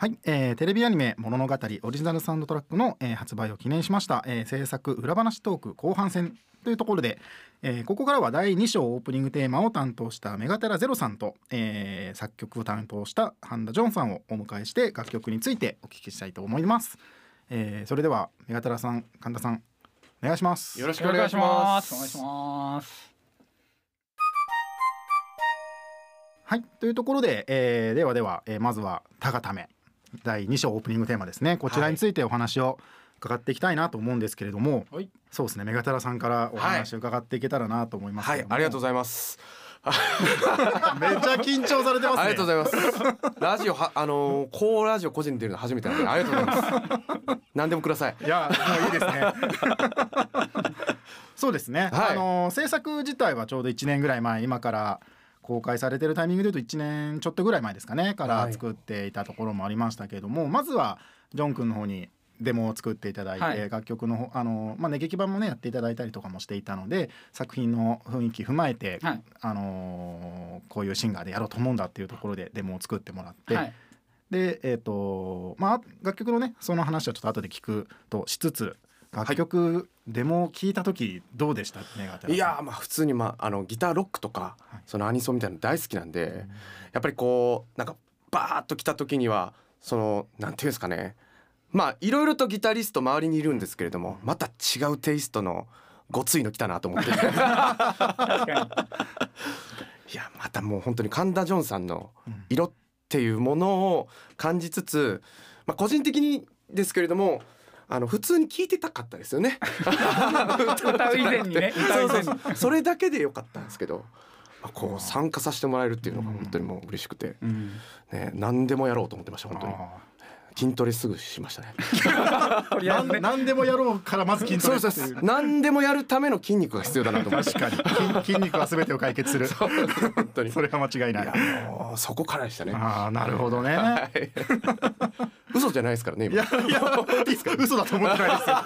はい、えーテレビアニメ「物語」オリジナルサウンドトラックの、えー発売を記念しました、えー制作裏話トーク後半戦というところで、えーここからは第2章オープニングテーマを担当したメガテラゼロさんと、えー作曲を担当した半田ジョンさんをお迎えして楽曲についてお聞きしたいと思います、えーそれではメガテラさん神田さんお願いしますよろしくお願いします。お願いします。はいというところで、えーではでは、えーまずは「たがため」第2章オープニングテーマですねこちらについてお話を伺っていきたいなと思うんですけれども、はいそうですねメガタラさんからお話を伺っていけたらなと思いますはい、ありがとうございます。めっちゃ緊張されてますねありがとうございます。ラジオはあのー、こうラジオ個人で出るの初めてなんでありがとうございます。何でもください。いやもういいですね そうですね、はいあの制作自体はちょうど1年ぐらい前今から公開されてるタイミングで言うと1年ちょっとぐらい前ですかねからはい作っていたところもありましたけれども、まずはジョン君の方にデモを作っていただいて、はい。楽曲の方あの、まあね、劇版もねやっていただいたりとかもしていたので作品の雰囲気踏まえて、はい。あのーこういうシンガーでやろうと思うんだっていうところでデモを作ってもらって、はい。でえっ、とまあ楽曲のねその話はちょっと後で聞くとしつつ楽曲、デモを聞いた時どうでした？ねいやーまあ普通にまああのギターロックとかはい。そのアニソンみたいなの大好きなんで、やっぱりこうなんかバーッと来た時にはそのなんていうんですかね。まあいろいろとギタリスト周りにいるんですけれどもまた違うテイストのごついの来たなと思って。いやまたもう本当に神田ジョンさんの色っていうものを感じつつ、まあ、個人的にですけれどもあの普通に聞いてたかったですよね。歌う以前にね。そうそうそう。それだけでよかったんですけど、まあ、こう参加させてもらえるっていうのが本当にもう嬉しくて、うん。ね、何でもやろうと思ってました本当に。あ筋トレすぐしましたね。何でもやろうからまず筋トそうそう何でもやるための筋肉が必要だなと思って確かに。筋筋肉は全てを解決する。本当に。それは間違いない。そこからでしたね。ああなるほどね。はい。嘘じゃないですからねいや今いやいいですか。嘘だと思ってないですよ。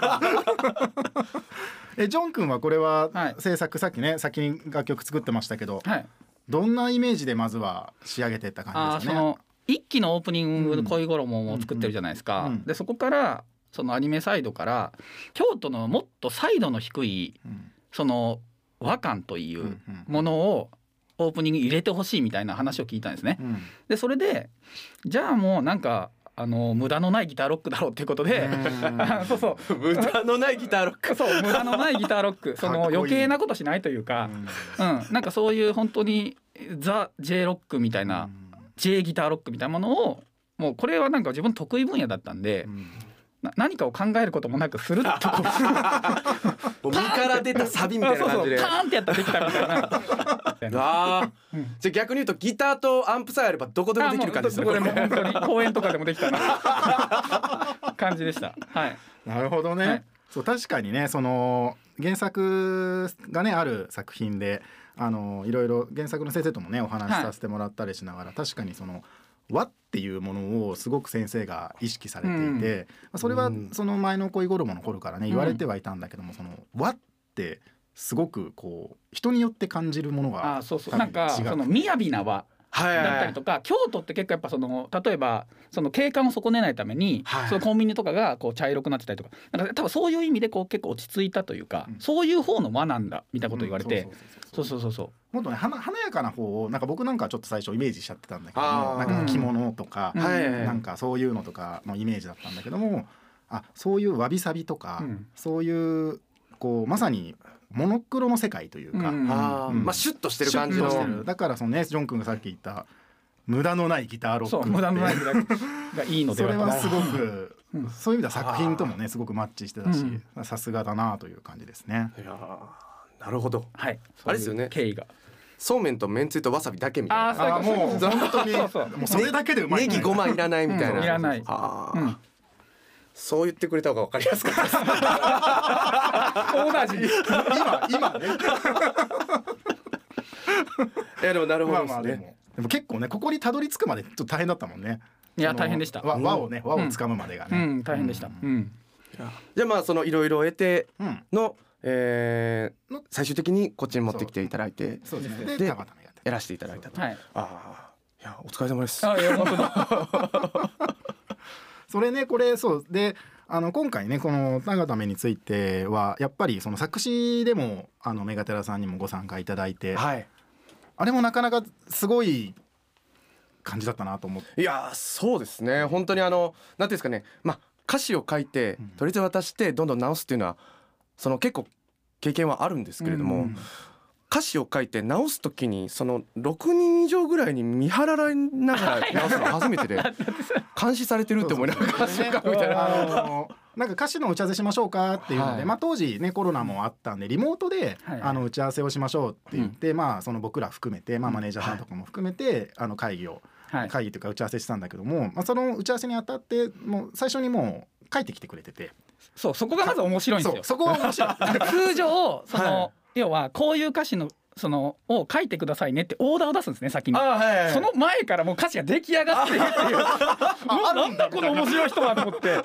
えジョン君はこれははい。制作さっきね先に楽曲作ってましたけどはい。どんなイメージでまずは仕上げていったあ感じですかね？ーその一期のオープニングの恋衣を作ってるじゃないですか、うん。うん。でそこからそのアニメサイドから京都のもっとサイドの低いうん。その和感といううんものをオープニングに入れてほしいみたいな話を聞いたんですね。うん。でそれでじゃあもうなんかあの無駄のないギターロックだろうっていうことで、そうそう。無駄のないギターロック。そう無駄のないギターロック。その余計なことしないというか、うん、なんかそういう本当にザ・ J ロックみたいな、J ギターロックみたいなものをもうこれはなんか自分得意分野だったんで、な何かを考えることもなくスルッとこう 身から出たサビみたいな感じで。そうそう。パーンってやったらできたみたいな。あじゃあ逆に言うとギターとアンプさえあればどこでもできる感じですねこでも本当に。公園とかでもできたな。感じでした。はい。なるほどね、はい。そう確かにねその原作がねある作品であのいろいろ原作の先生ともねお話しさせてもらったりしながら、確かにその和っていうものをすごく先生が意識されていて、まあそれはうん。その前の恋衣の頃からね言われてはいたんだけども、その和ってすごくこう人によって感じるものがあそうそう。なんか違う。その雅な和はいだったりとか京都って結構やっぱその例えばその景観を損ねないために、はい。そのコンビニとかがこう茶色くなってたりとかなんか多分そういう意味でこう結構落ち着いたというか、うん。そういう方の和なんだみたいなこと言われて、うん。そうそうそうそうもっとね華華やかな方をなんか僕なんかはちょっと最初イメージしちゃってたんだけどなんか着物とか、なんかそういうのとかのイメージだったんだけどもあそういうわびさびとか、うん。そういうこうまさにモノクロの世界というか、うんあー、うん。まあシュッとしてる感じの。だからそのねジョン君がさっき言った無駄のないギターロック無駄のないぐらいがいいのでそはれはすごく、うん。そういう意味では作品ともねすごくマッチしてたしうん。さすがだなという感じですね。いやーなるほど。はい。あれですよね。経緯が。そうめんとめんつゆとわさびだけみたいな。ああもう本当にそうそうもうそれだけでうまい、ネギごまいらないみたいな、うん。いらない。あー、うんそう言ってくれた方が分かりやすかったです。同じ。今今ね。いやでもなるほまあどですね、まあでもでも結構ねここにたどり着くまでちょっと大変だったもんね。いや大変でした。和和をね和をつかむまでがね。うん大変でした。うん。じゃあまあそのいろいろ得てうん。の、えーの最終的にこっちに持ってきていただいてそうですね。でやらせていただいたと、はいああいやお疲れ様ですあいや本当だそれねこれそう。であの今回ねこの「長田目」についてはやっぱりその作詞でもあのメガテラさんにもご参加いただいて、はい。あれもなかなかすごい感じだったなと思って。いやーそうですね。本当にあのなんていうんですかね。まあ歌詞を書いてうん。とりあえず渡してどんどん直すっていうのはその結構経験はあるんですけれども、うん歌詞を書いて直すときにその6人以上ぐらいに見張られながら直すの初めてで 監視されてるって思いながら歌詞を書くみたいな。あのなんか歌詞の打ち合わせしましょうかっていうので、はい。まあ、当時ねコロナもあったんでリモートで、はい。あの打ち合わせをしましょうって言って、まあその僕ら含めて、まあ、マネージャーさんとかも含めて、あの会議をはい。会議というか打ち合わせしたんだけども、まあ、その打ち合わせにあたってもう最初にもう書いてきてくれてて。そうそこがまず面白いんですよ。そうそこは面白い。通常その、はい要はこういう歌詞のそのを書いてくださいねってオーダーを出すんですね先に。はいその前からもう歌詞が出来上がってるっていう。なんだこの面白い人はと思って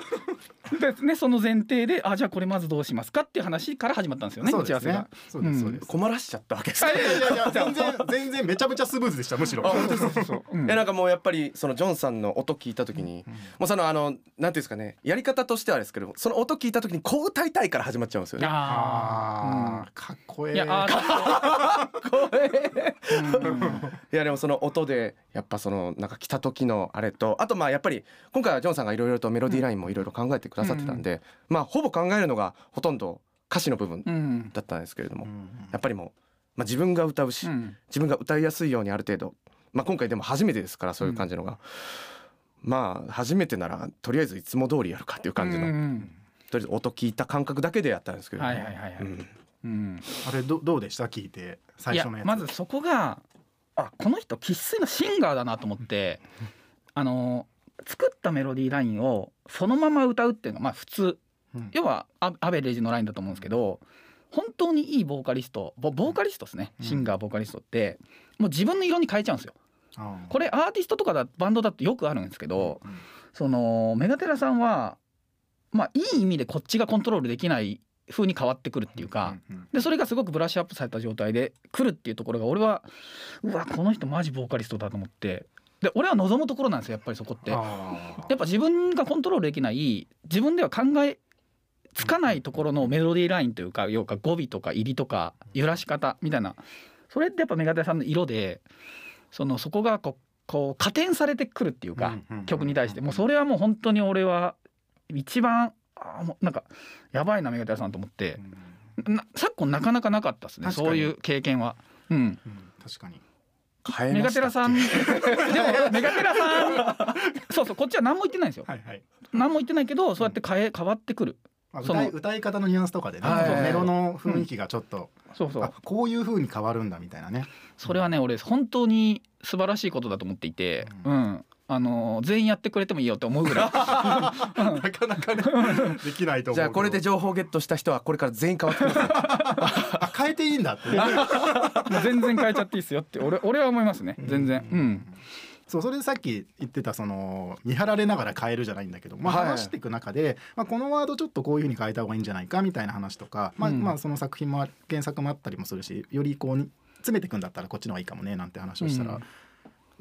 で、ね、その前提であじゃあこれまずどうしますかっていう話から始まったんですよねそうですね。打ち合わせが。そうですそうです、困らしちゃったわけです。いやいやいや 全然全然めちゃめちゃスムーズでしたむしろ。うん。いやなんかもうやっぱりそのジョンさんの音聞いた時に、もうそのあのなんていうんですかねやり方としてはですけどその音聞いた時にこう歌いたいから始まっちゃうんですよね。あー。かっこええ いやでもその音でやっぱそのなんか来た時のあれとあとまあやっぱり今回はジョンさんがいろいろとメロディーラインもいろいろ考えてくださってたんで、まあほぼ考えるのがほとんど歌詞の部分。うんだったんですけれども、うんやっぱりもう、まあ、自分が歌うし、うん。自分が歌いやすいようにある程度、まあ、今回でも初めてですからそういう感じのが、まあ初めてならとりあえずいつも通りやるかっていう感じの、うんとりあえず音聞いた感覚だけでやったんですけれども、はいはいはいはい。うんうん。あれどどうでした？聞いて。最初のやつ。まずそこがあこの人生粋のシンガーだなと思ってあの作ったメロディーラインをそのまま歌うっていうのがまあ普通。うん。要はアアベレージのラインだと思うんですけど本当にいいボーカリストボボーカリストですね。うん。シンガーボーカリストって。もう自分の色に変えちゃうんですよ。これアーティストとかだバンドだとよくあるんですけどうん。そのメガテラさんはまあいい意味でこっちがコントロールできない風に変わってくるっていうか。でそれがすごくブラッシュアップされた状態で来るっていうところが俺はうわこの人マジボーカリストだと思って。で俺は望むところなんですよやっぱりそこって。やあっぱ自分がコントロールできない自分では考えつかないところのメロディーラインというか要は語尾とか入りとか揺らし方みたいな。それってやっぱメガテラさんの色でそのそこがこう加点されてくるっていうか、曲に対して。もうそれはもう本当に俺は一番あーもうなんかやばいなメガテラさんと思って。う。ん。な昨今なかなかなかったですねそういう経験は。うん、うん確かに。メガテラさん。でもメガテラさん。にそうそうこっちは何も言ってないんですよ。はいはい。何も言ってないけどそうやって変え変わってくる。まあその歌い歌い方のニュアンスとかでね、はい。メロの雰囲気がちょっと、そうそう。あこういう風に変わるんだみたいなね。それはね俺本当に素晴らしいことだと思っていて、ううんあの全員やってくれてもいいよって思うぐらい。なかなかね できないと思う。じゃあこれで情報ゲットした人はこれから全員変わってきますあ変えていいんだって。全然変えちゃっていいですよって。俺俺は思いますね。全然。うん。そうそれでさっき言ってたその見張られながら変えるじゃないんだけど、まあ、はい話していく中で、まあ、このワードちょっとこういうふうに変えた方がいいんじゃないかみたいな話とか、まあうん。まあその作品もあ原作もあったりもするしよりこうに詰めていくんだったらこっちの方がいいかもねなんて話をしたら、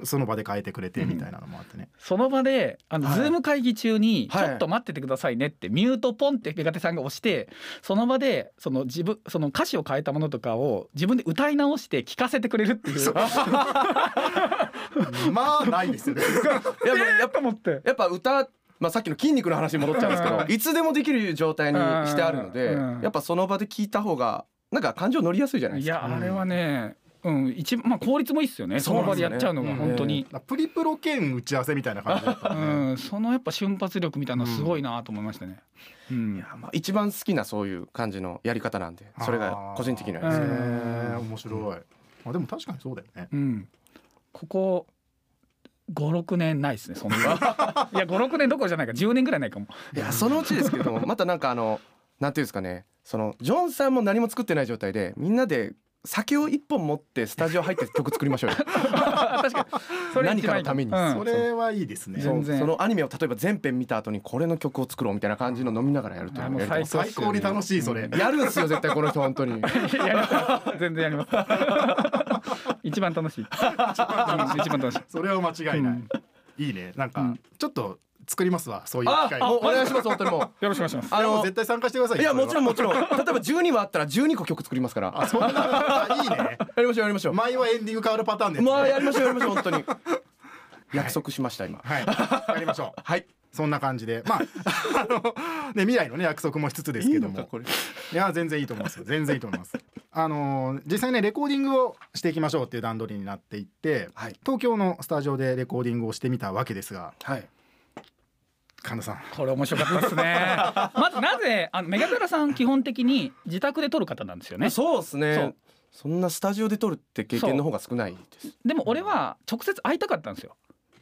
その場で変えてくれてみたいなのもあってね。その場であの、はいズーム会議中に「ちはいょっと待っててくださいね」ってミュートポンってメガテさんが押してその場でその自分その歌詞を変えたものとかを自分で歌い直して聞かせてくれるっていう。まあないですよね。やっぱやっぱと思って。やっぱ歌まあ、さっきの筋肉の話に戻っちゃうんですけどうん いつでもできる状態にしてあるのでうんやっぱその場で聞いた方がなんか感情乗りやすいじゃないいですか。やあれはね、うん、一まあ効率もいいっすよね。その場でやっちゃうのが本当に。プリプロ兼打ち合わせみたいな感じだったうね。ん、そのやっぱ瞬発力みたいなのすごいなと思いましたね。うんいやまあ一番好きなそういう感じのやり方なんでそれが個人的にはですうね。へえ面白い。あでも確かにそうだよね。うん、ここ五六年ないですねそんな。いや五六年どころじゃないか10年ぐらいないかも。いやそのうちですけれどもまたなんかあのなんていうんですかねそのジョンさんも何も作ってない状態でみんなで酒を一本持ってスタジオ入って曲作りましょうよ。確かに。何かのためにうんそれはいいですね。全然そのアニメを例えば全編見た後にこれの曲を作ろうみたいな感じの飲みながらやると最高に楽しいそれ。やるんですよ絶対この人本当に。全然やります。一番楽しい。うん一番楽しい。それは間違いない。うんいいね。なんかうんちょっと作りますわそういう機会。あおお願いします本当にもう。よろしくお願いします。あの絶対参加してくださいよ。いやもちろんん。もちろん例えば12話あったら12個曲作りますからあそんなあいいね。やりましょうやりましょう前はエンディング変わるパターンで。まあやりましょうやりましょう本当に約束しました今はい。やりましょう。はい そんな感じで、まああのね未来のね約束もしつつですけども。これいや全然いいと思いますよ全然いいと思いますあのー実際ねレコーディングをしていきましょうっていう段取りになっていってはい東京のスタジオでレコーディングをしてみたわけですがはい神田さんこれ面白かったですね。まずなぜあのメガテラさん基本的に自宅で撮る方なんですよね。そうですそねうそんなスタジオで撮るって経験の方が少ないですでも俺は直接会いたかったんですよ。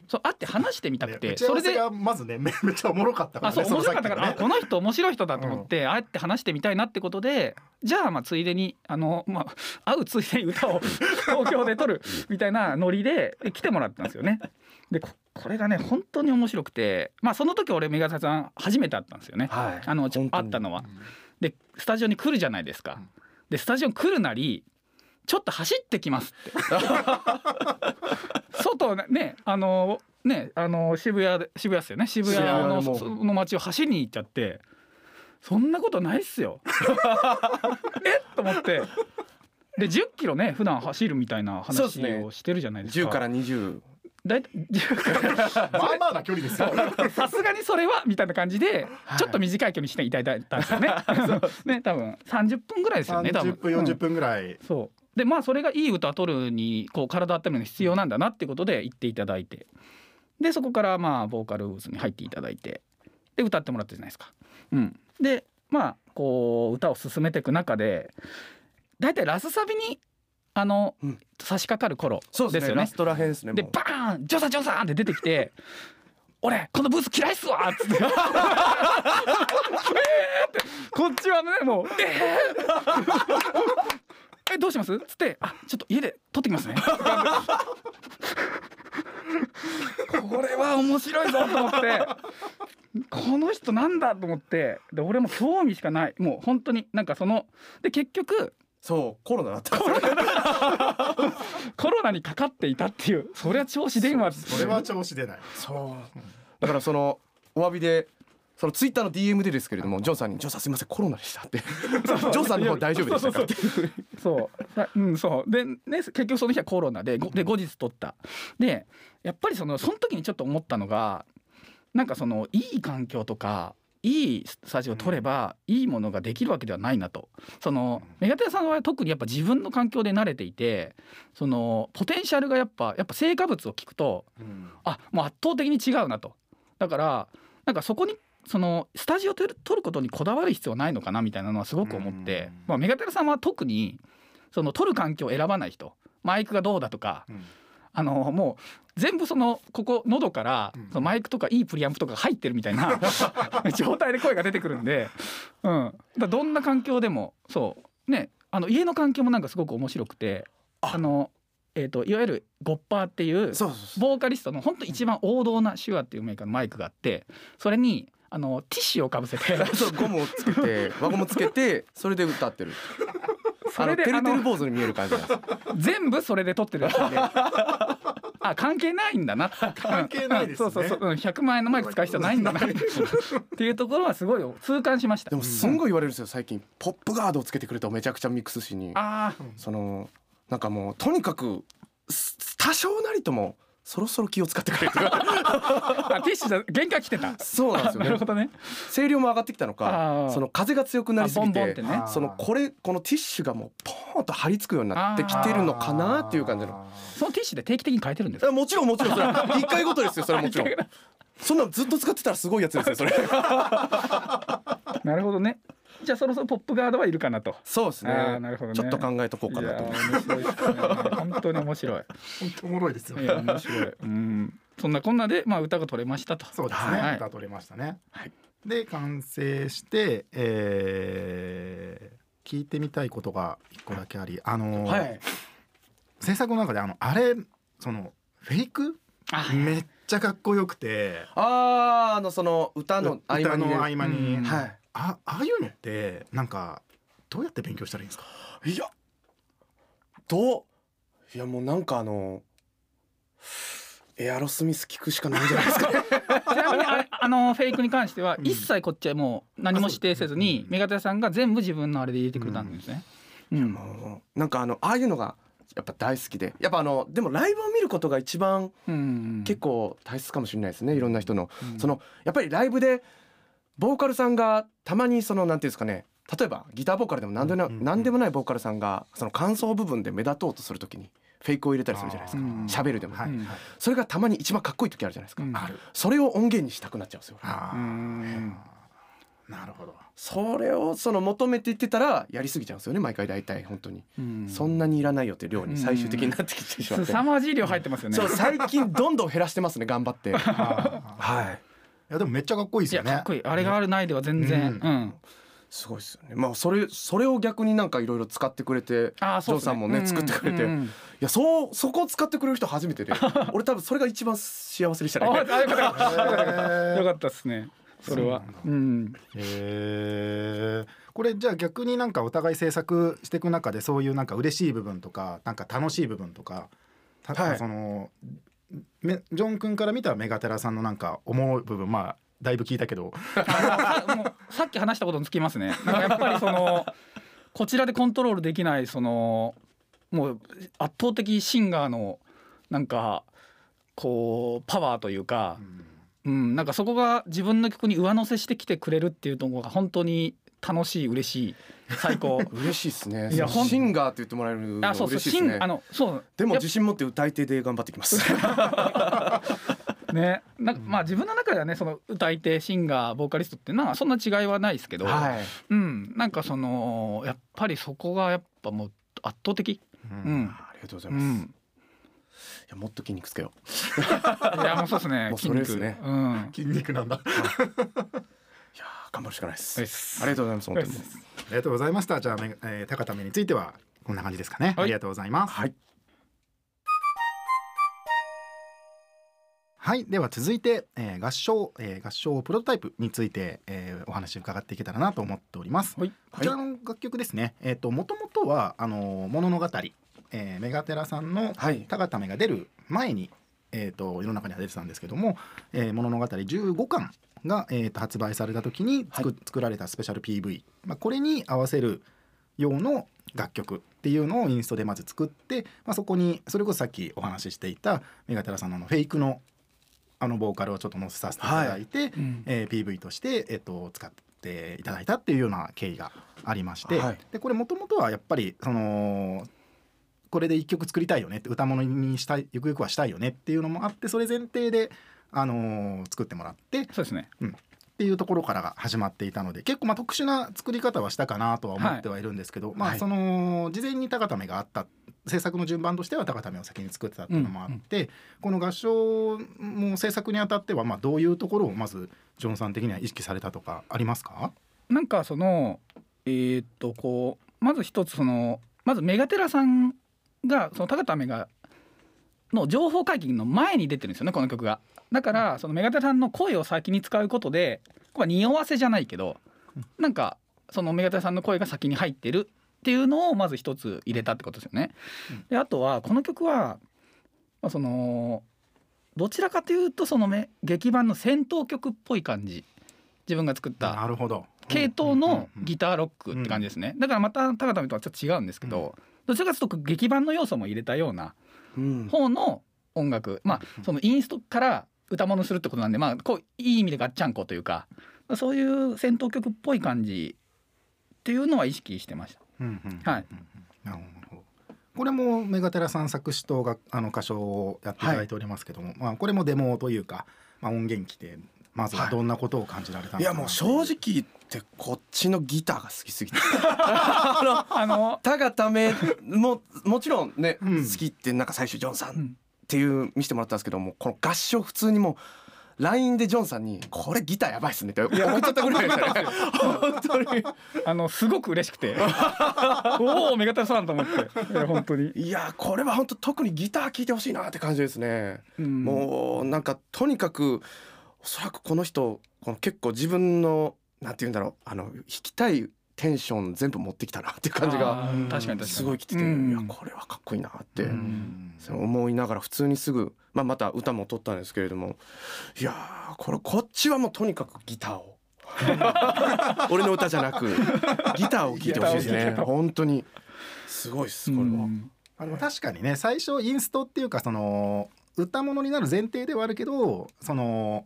そう会って話してみたくねて、それでがまずねめ めっちゃおもろかったからあそう面白かったから、ねあこの人面白い人だと思って、会って話してみたいなってことでじゃあまあついでにあの、まあ、会うついでに歌を 東京で撮るみたいなノリで来てもらったんですよね。でここれがね本当に面白くてまあその時俺メガサさん初めて会ったんですよね。はいあの会ったのは。でスタジオに来るじゃないですか。でスタジオに来るなりちょっと走ってきますって。外ねあのねあの渋谷で渋谷ですよね渋谷のの街を走りに行っちゃってそんなことないっすよ。えっと思って。で10キロね普段走るみたいな話をしてるじゃないですか。10から20だい まあまあな距離ですよ。さすがにそれはみたいな感じではい。ちょっと短い距離にしていただいたんですよね。ね多分30分ぐらいですよね多分。30分40分ぐらい、そう。でまあそれがいい歌取るにこう体温めるのに必要なんだなっていうことで言っていただいて。でそこからまあボーカルブースに入っていただいて。で歌ってもらったじゃないですか。うん、でまあこう歌を進めていく中で大体ラスサビにあの、うん。差し掛かる頃そうですね。よね。ラストらへんですねでバーンジョサジョサーンって出てきて「俺このブース嫌いっすわ」っつって。えーってこっちはねもう「えー。えどうします?」っつって「あちょっと家で撮ってきますね」これは面白いぞと思って。この人なんだと思って。で俺も興味しかない。もう本当になんかそので結局そうコロナだったんですよ。コロナにかかっていたっていうそりゃ調子電話それは調子出ない。そう。だからそのお詫びでそのツイッターの DM でですけれどもジョンさんに「ジョンさんすみませんコロナでした」って。ジョンさんの方大丈夫でしたか？ってそうさうんそう。でね結局その日はコロナでごで後日撮った。でやっぱりそのその時にちょっと思ったのがなんかそのいい環境とかいいスタジオを取ればいいものができるわけではないなと。そのメガテンさんは特にやっぱ自分の環境で慣れていてそのポテンシャルがやっぱやっぱ成果物を聞くとあもう圧倒的に違うなと。だからなんかそこにそのスタジオで撮ることにこだわる必要はないのかなみたいなのはすごく思ってうん、まあ、メガテラさんは特にその撮る環境を選ばない人。マイクがどうだとかうんあのもう全部そのここ喉からうん。そのマイクとかいいプリアンプとかが入ってるみたいな 状態で声が出てくるんで、うん、だどんな環境でもそう。ねあの家の環境もなんかすごく面白くてあ。の、えー、といわゆるゴッパーっていうボーカリストの本当一番王道な手話っていうメーカーのマイクがあってそれにあのティッシュをかぶせて そうゴムをつけて 輪ゴムつけてそれで歌ってる それであのてる坊主に見える感じなんです。全部それで撮ってるんで。あ関係ないんだな。関係ないですね。そうそうそう。うん100万円のマイク使う必要ないんだな。っていうところはすごい痛感しました。でもすんごい言われるんですよ最近。ポップガードをつけてくれとめちゃくちゃミックスしに。ああそのなんかもうとにかくす多少なりともそろそろ気を使ってくれとか。あティッシュじゃ限界来てた。そうなんですよね。なるほどね。声量も上がってきたのあかーその風が強くなりすぎあボンボンてね。そのこれこのティッシュがもうポーンと張り付くようになってきてるのかなっていう感じの。そのティッシュで定期的に変えてるんですもちろんもちろんそれ。は 一回ごとですよそれはもちろん。そんなのずっと使ってたらすごいやつですよそれ。なるほどねじゃあそろそろポップガードはいるかなと。そうですね。なるほどね。ちょっと考えとこうかなと。本当に面白い本当おもろい。ですよ。面白い。うん。そんなこんなでまあ歌が取れましたと。そうですね、はい。歌取れましたね、はい。で完成して、えー聞いてみたいことが一個だけありあのーはい。制作の中であのあれそのフェイク？あめっちゃかっこよくて。あーあのその歌の合間に歌のね合間に、うん。はいあああいうのってなんかどうやって勉強したらいいんですか？いやどう？いやもうなんかあのエアロスミス聞くしかないんじゃないですか？ね ちなみにあれあのフェイクに関してはうん。一切こっちはもう何も指定せずにメガテさんが全部自分のあれで入れてくれたんですね。うん。もうなんかあのああいうのがやっぱ大好きでやっぱあのでもライブを見ることが一番うん。結構大切かもしれないですねいろんな人の。うん。そのやっぱりライブでボーカルさんがたまにそのなんていうんですかね例えばギターボーカルでも何でも何でもないボーカルさんがその感想部分で目立とうとするときにフェイクを入れたりするじゃないですか。うん喋るでも。うんはいはい。それがたまに一番かっこいい時あるじゃないですか。うん。それを音源にしたくなっちゃうんですよ。なるほど。それをその求めていってたらやりすぎちゃうんですよね毎回大体本当に。うん。そんなにいらないよって量に最終的になってきてしまって。凄まじい量入ってますよね。そう最近どんどん減らしてますね頑張って。はいいやでもめっちゃかっこいいですよね。いやかっこいい。あれがあるないでは全然。ううん。すごいですよね。まあそれそれを逆になんかいろいろ使ってくれてあーそうっすジョンさんもね作ってくれて。うん。うんいやそうそこを使ってくれる人初めてで 俺多分それが一番幸せでしたあねあよかった。ですね。それは。そうなんだ。うん。へえこれじゃあ逆になんかお互い制作していく中でそういうなんか嬉しい部分とかなんか楽しい部分とかたはい。そのめジョン君から見たらメガテラさんのなんか思う部分まあだいぶ聞いたけどあもうさっき話したことにつきますね。なんかやっぱりそのこちらでコントロールできないそのもう圧倒的シンガーのなんかこうパワーというか、うん、なんかそこが自分の曲に上乗せしてきてくれるっていうところが本当に楽しい嬉しい最高。嬉しいで すね。いやシンガーって言ってもらえるのあそうそう嬉しいですね。シンあのそう。でも自信持って歌い手で頑張ってきます。ぱ ね。なんかまあ自分の中ではねその歌い手シンガーボーカリストっていうのはそんな違いはないですけど、はい。うん。なんかそのやっぱりそこがやっぱもう圧倒的、うん。ありがとうござういます、いん、やもっと筋肉つけよ いやもうそうですね。もうそれですね。筋肉。うん。筋肉なんだ張るしかないです。ありがとうございます本当に。ありがとうございました。じゃあ、めえー、高田目についてはこんな感じですかね、はい。ありがとうございます。はい。はい。では続いて、えー合唱、えー合唱プロトタイプについて、えーお話伺っていけたらなと思っております、はい。こちらの楽曲ですね。えっ、ともともとはあのー物の語り、えーメガテラさんのはい。高田目が出る前にえー、と世の中には出てたんですけども「えー物語15巻が」えー、と発売された時に作,、作られたスペシャル PV、まあ、これに合わせる用の楽曲っていうのをインストでまず作って、まあ、そこにそれこそさっきお話ししていたメガテラさんのフェイクのあのボーカルをちょっと載せさせていただいて、うん。えー PV として、えっと使っていただいたっていうような経緯がありまして、はい。でこれもともとはやっぱりそのこれで一曲作りたいよねって歌物にしたいゆくゆくはしたいよねっていうのもあってそれ前提で、あのー作ってもらってっそうですね。ていうところからが始まっていたので結構まあ特殊な作り方はしたかなとは思ってはいるんですけど、まはい。あその事前に高ためがあった制作の順番としては高ためを先に作ってたっていうのもあって、この合唱も制作にあたってはまあどういうところをまずジョンさん的には意識されたとかありますか？なんかそのえーっとこうまず一つそのまずメガテラさんがその高田メガの情報解禁の前に出てるんですよねこの曲が。だからそのメガテラさんの声を先に使うことでこれは匂わせじゃないけどなんかそのメガテラさんの声が先に入ってるっていうのをまず一つ入れたってことですよね。であとはこの曲は、まあ、そのどちらかというとそのめ劇版の戦闘曲っぽい感じ。自分が作ったなるほど。系統のギタターロックって感じですね、だからまた高田とはちょっと違うんですけど、どちらかというと劇版の要素も入れたようなうん方の音楽、まあそのインストから歌物するってことなんでまあこういい意味でガッチャンコというかそういう戦闘曲っぽい感じっていうのは意識してました。はい。なるほど。これもメガテラさん作詞とがあの歌唱をやっていただいておりますけども、まあこれもデモというか、まあ、音源機でまずはどんなことを感じられたのか？ないやもう正直言ってこっちのギターが好きすぎて。あのたがためももちろんね、うん。好きってなんか最初ジョンさうんんっていう見せてもらったんですけどもこの合唱普通にもう LINE でジョンさんに「これギターやばいっすね」って思っちゃったぐらい。でしたね本当に。あのすごく嬉しくて。おおメガテラさんと思って。本当に、いやこれは本当特にギター聴いてほしいなって感じですね、うん。もうなんかとにかくおそらくこの人この結構自分のなんて言うんだろう。あの弾きたいテンション全部持ってきたなっていう感じが確かにすごいきてて、うん。いやこれはかっこいいなって、思いながら普通にすぐ、まあ、また歌も撮ったんですけれどもいやーこれこっちはもうとにかくギターを。俺の歌じゃなくギターを聴いてほしいですね。本当に。すごいですこれは。うん。あの確かにね最初インストっていうかその歌物になる前提ではあるけどその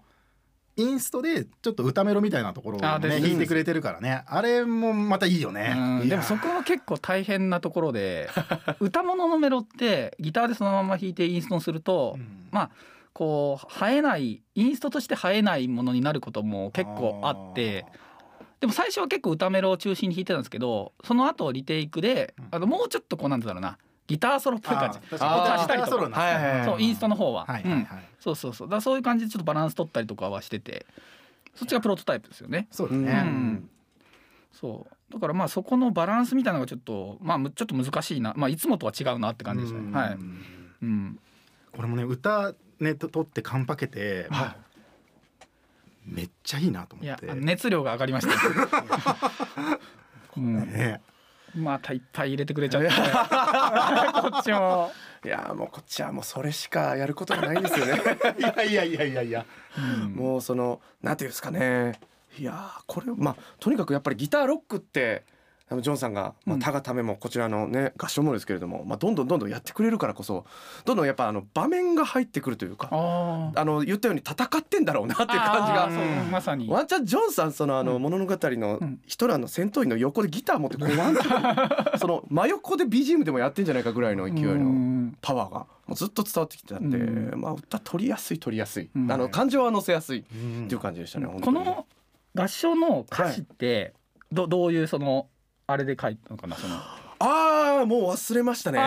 インストでちょっと歌メロみたいなところをね弾いてくれてるからね。あれもまたいいよね。うんでもそこは結構大変なところで 歌物のメロってギターでそのまま弾いてインストにすると、うん。まあこう映えないインストとして映えないものになることも結構あってでも最初は結構歌メロを中心に弾いてたんですけどその後リテイクでうん。あのもうちょっとこうなんだろうなギターソロっぽい感じ。あー確かそうインストの方は、うんはいはい。はいそうそうそう。だからそういう感じでちょっとバランス取ったりとかはしてて。そっちがプロトタイプですよね。うそうですね。ん。そう。だからまあそこのバランスみたいなのがちょっとまあむちょっと難しいな。まあいつもとは違うなって感じですうん。ねはい、うん、これもね歌ねと取ってカンパケてはめっちゃいいなと思って。熱量が上がりました、うん、ねまたいっぱい入れてくれちゃって。こっちも、いやーもうこっちはもうそれしかやることがないんですよね。いやいやいやいやいや。うん。もうそのなんていうんですかね。いやーこれまあとにかくやっぱりギターロックってジョンさんが、まあ、他がためもこちらのね合唱もですけれども、まあ、どんどんどんどんやってくれるからこそどんどんやっぱあの場面が入ってくるというかああの言ったように戦ってんだろうなっていう感じがまさに。ワンチャンジョンさんそのあの物語のうん。ヒトラーの戦闘員の横でギター持ってこうワンチャン その真横で BGM でもやってんじゃないかぐらいの勢いのうん。パワーがもうずっと伝わってきてたんで、うん。まあ歌取りやすい取りやすい、うん。あの感情は乗せやすいっうんていう感じでしたね。この合唱の歌詞ってどどういうそのあれで書いたのかなその。ああもう忘れましたね。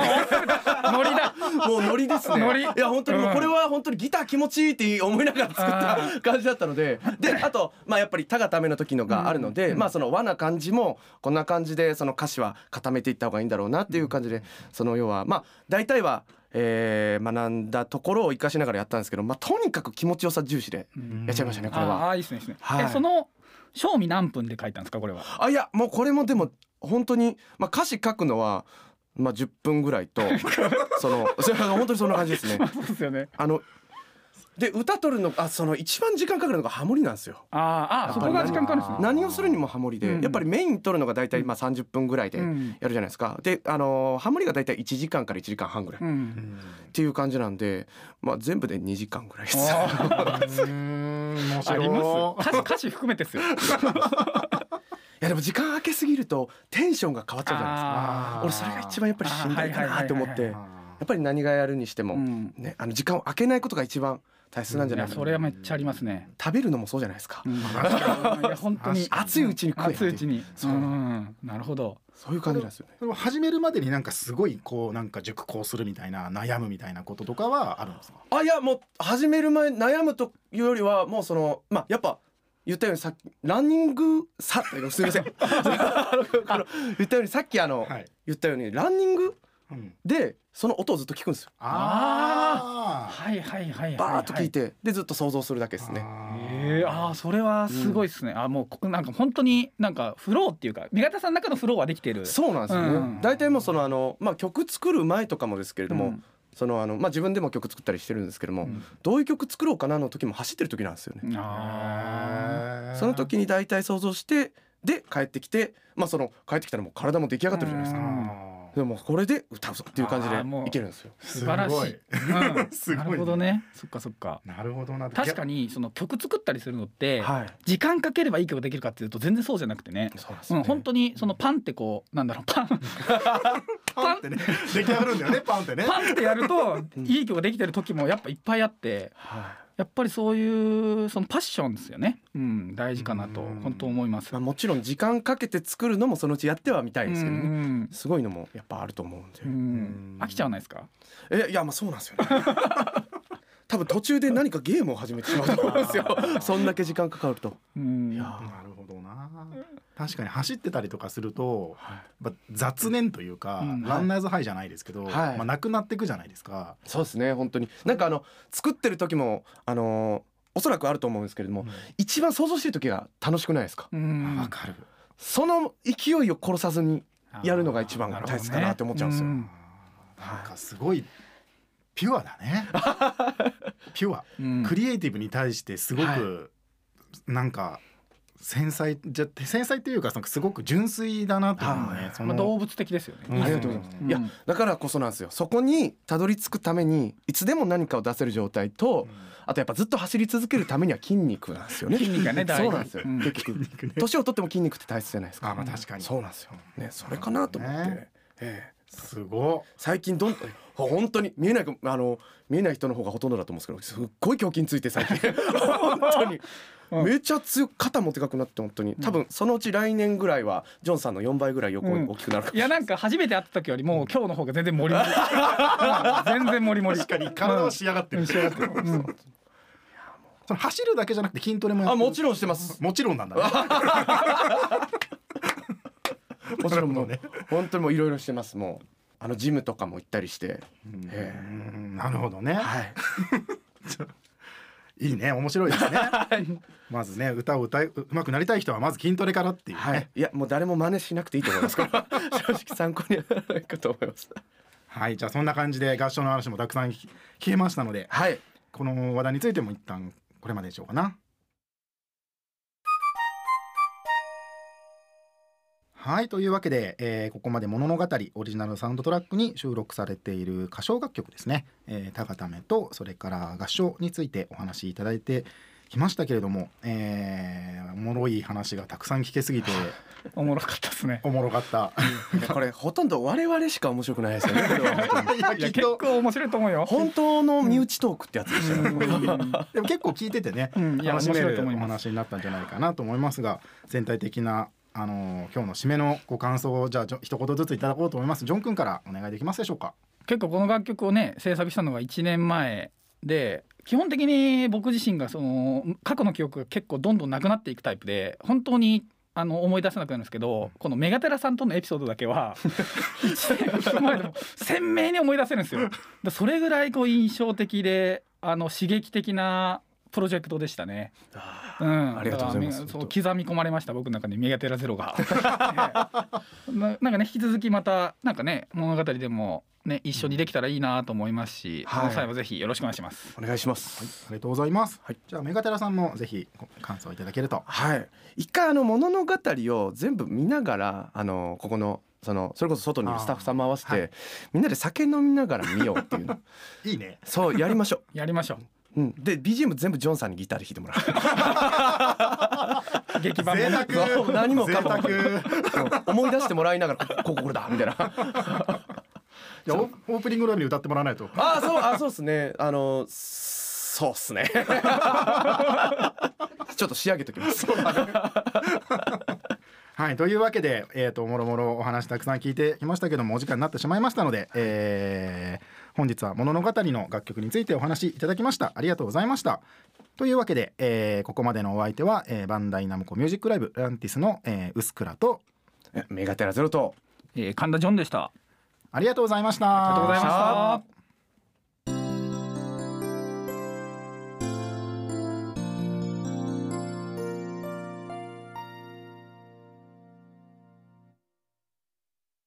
ノリだ。もうノリですね。ノリ。いや本当にもうこれは本当にギター気持ちいいって思いながら作った感じだったので、で あとまあやっぱり「たがため」の時のがあるので、まあその和な感じもこんな感じでその歌詞は固めていった方がいいんだろうなっていう感じで、その要はまあ大体は。えー学んだところを生かしながらやったんですけど、まあ、とにかく気持ちよさ重視でやっちゃいましたねこれあは。あいいですねいいですね、はい。えその賞味何分で書いたんですかこれは？あいやもうこれもでも本当に、まあ、歌詞書くのは、まあ、10分ぐらいと その本当にそんな感じですね。そうですよね。あので歌取るのあその一番時間かかるのがハモリなんですよ。あーあーそこが時間かかるんですね。何をするにもハモリで、うん。やっぱりメイン取るのが大体まあ30分ぐらいでうん。やるじゃないですか。であのーハモリが大体1時間から1時間半ぐらい。っうん。ていう感じなんで、まあ、全部で2時間ぐらいです。あ ります。歌詞歌詞含めてですよでも時間空けすぎるとテンションが変わっちゃうじゃないですか。あ俺それが一番やっぱりしんどいかなって思ってやっぱり何がやるにしても、うん。ね、あの時間を空けないことが一番大切なんじゃないそれはめっちゃありますね、食べるのもそうじゃないですか、うん、いや本当に。熱いうちに熱いうちに。そう。うん。なるほど。そういう感じなんですよね。でも始めるまでになんかすごいこうなんか熟考するみたいな悩むみたいなこととかはあるんですかあいやもう始める前悩むというよりはもうそのまあやっぱ言ったようにさっきランニングさすみません。言ったようにさっきあの、はい。言ったようにランニングうん。でその音をずっと聞くんですよ。あはいはいはいはい、はい、バーッと聞いてでずっと想像するだけですね。えー、あーそれはすごいですね、あもうこなんか本当になんかフローっていうか目方さんの中のフローはできてる。そうなんですよね、うん。大体もうそのあの、まあ、曲作る前とかもですけれども、うんそのあのまあ、自分でも曲作ったりしてるんですけども、うんどういう曲作ろうかなの時も走ってる時なんですよね。あその時に大体想像してで帰ってきて、まあ、その帰ってきたらもう体も出来上がってるじゃないですか。うんでもこれで歌うぞっていう感じでいけるんですよ。ー素晴らしい。うん。すごいなるほどね。そっかそっか。なるほどな確かにその曲作ったりするのって、はい。時間かければいい曲できるかっていうと全然そうじゃなくてね。そうなんですよね。うん、本当にそのパンってこうなんだろうパン。パンってね。出来上がるんだよねパンってね。パンってやるといい曲ができてる時もやっぱいっぱいあって。はい。やっぱりそういうそのパッションですよね、うん、大事かなとうん本当思いますまあ、。もちろん時間かけて作るのもそのうちやってはみたいですけどね。うんすごいのもやっぱあると思うんで。うん飽きちゃわないですか？えいやまあそうなんですよね。多分途中で何かゲームを始めてしまうと思うんですよ。そんだけ時間かかると。うん。いやなるほどな。確かに走ってたりとかするとはい。雑念というか、うんランナーズハイじゃないですけど、はい。まあ、なくなっていくじゃないですか、そうですね本当に。なんかあの作ってる時もあのーおそらくあると思うんですけれども、一番想像してる時が楽しくないですか、うん。わかる。その勢いを殺さずにやるのが一番大切かなって思っちゃうんですよ、なるなんかすごいピュアだね。ピュア。うん。クリエイティブに対してすごはくなんか繊細じゃ繊細っていうかすごく純粋だなと思うね、はい。動物的ですよね。うん。ありがとうござい。ます、うんいやだからこそなんですよ。そこにたどり着くためにいつでも何かを出せる状態と、あとやっぱずっと走り続けるためには筋肉なんですよね。筋肉がね大事。そうなんですよ、うん。結局。年を取っても筋肉って大切じゃないですか。あまあ確かに。そうなんですよ。ねそれかなと思って、ね。ええ。すご最近どん本当に見えないあの見えない人の方がほとんどだと思うんですけどすっごい胸筋ついて最近。本当に。うん。めちゃ強く肩もでかくなって本当に。多分そのうち来年ぐらいはジョンさんの4倍ぐらい横に大きくなるかもしれない。いやなんか初めて会った時よりも今日の方が全然モリモリ。う ん全然モリモリ。確かに体は仕上がってる、仕上がってるうん。その走るだけじゃなくて筋トレもやってる。あもちろんしてます。もちろんなんだね。もちろんもう。なる本当にもういろいろしてますもうあのジムとかも行ったりして。なるほどね、はい。いいね。面白いですね。まずね歌を歌いううまくなりたい人はまず筋トレからっていうね、はい。いやもう誰も真似しなくていいと思いますから。正直参考にはならないかと思います。はい、じゃあそんな感じで合唱の話もたくさん聞聞けましたのではい。この話題についても一旦これまででしょうかな。はいというわけで、えーここまで物語オリジナルサウンドトラックに収録されている歌唱楽曲ですね「えー、タガタメ」とそれから合唱についてお話しいただいてきましたけれども、えーおもろい話がたくさん聞けすぎて おもろかったですね。おもろかった。これほとんど我々しか面白くないですよね いや結きっと構面白いと思うよ。本当の身内トークってやつでしたよ、でも結構聞いててね、うん。いや楽しめるお面白いと思います。話になったんじゃないかなと思いますが全体的なあの今日の締めのご感想をじゃあ一言ずついただこうと思いますジョン君からお願いできますでしょうか？結構この楽曲をね制作したのが1年前で基本的に僕自身がその過去の記憶が結構どんどんなくなっていくタイプで本当にあの思い出せなくなるんですけどこのメガテラさんとのエピソードだけは 1年前でも鮮明に思い出せるんですよ。でそれぐらいこう印象的であの刺激的なプロジェクトでしたね。うん、ありがとうございます。そう刻み込まれました僕の中に。メガテラゼロが。え えななんかね引き続きまたなんかね物語でもね一緒にできたらいいなと思いますし、はいその際はぜひよろしくお願いします。お願いします。ありがとうございます、はい。じゃあメガテラさんもぜひご感想いただけると。はい。一回あの物の語を全部見ながらあのここのそのそれこそ外にいるスタッフさんも合わせて、はい。みんなで酒飲みながら見ようっていうの。いいね。そうやりましょやりましょう、うん、で BGM 全部ジョンさんにギターで弾いてもらう。劇版も。何もかも。思い出してもらいながら こここれだみたいな。じゃあオオープニングのように歌ってもらわないと。あーそうあそうですね。あのそうっすね。ちょっと仕上げときます。はいというわけで、えー、ともろもろお話たくさん聞いてきましたけどもお時間になってしまいましたので、えー本日は「物の語」の楽曲についてお話しいただきましたありがとうございましたというわけで、えーここまでのお相手は、えーバンダイナムコミュージックライブランティスの、えー、ウスクラとメガテラゼロとえー神田ジョンでした。ありがとうございましたありがとうございました。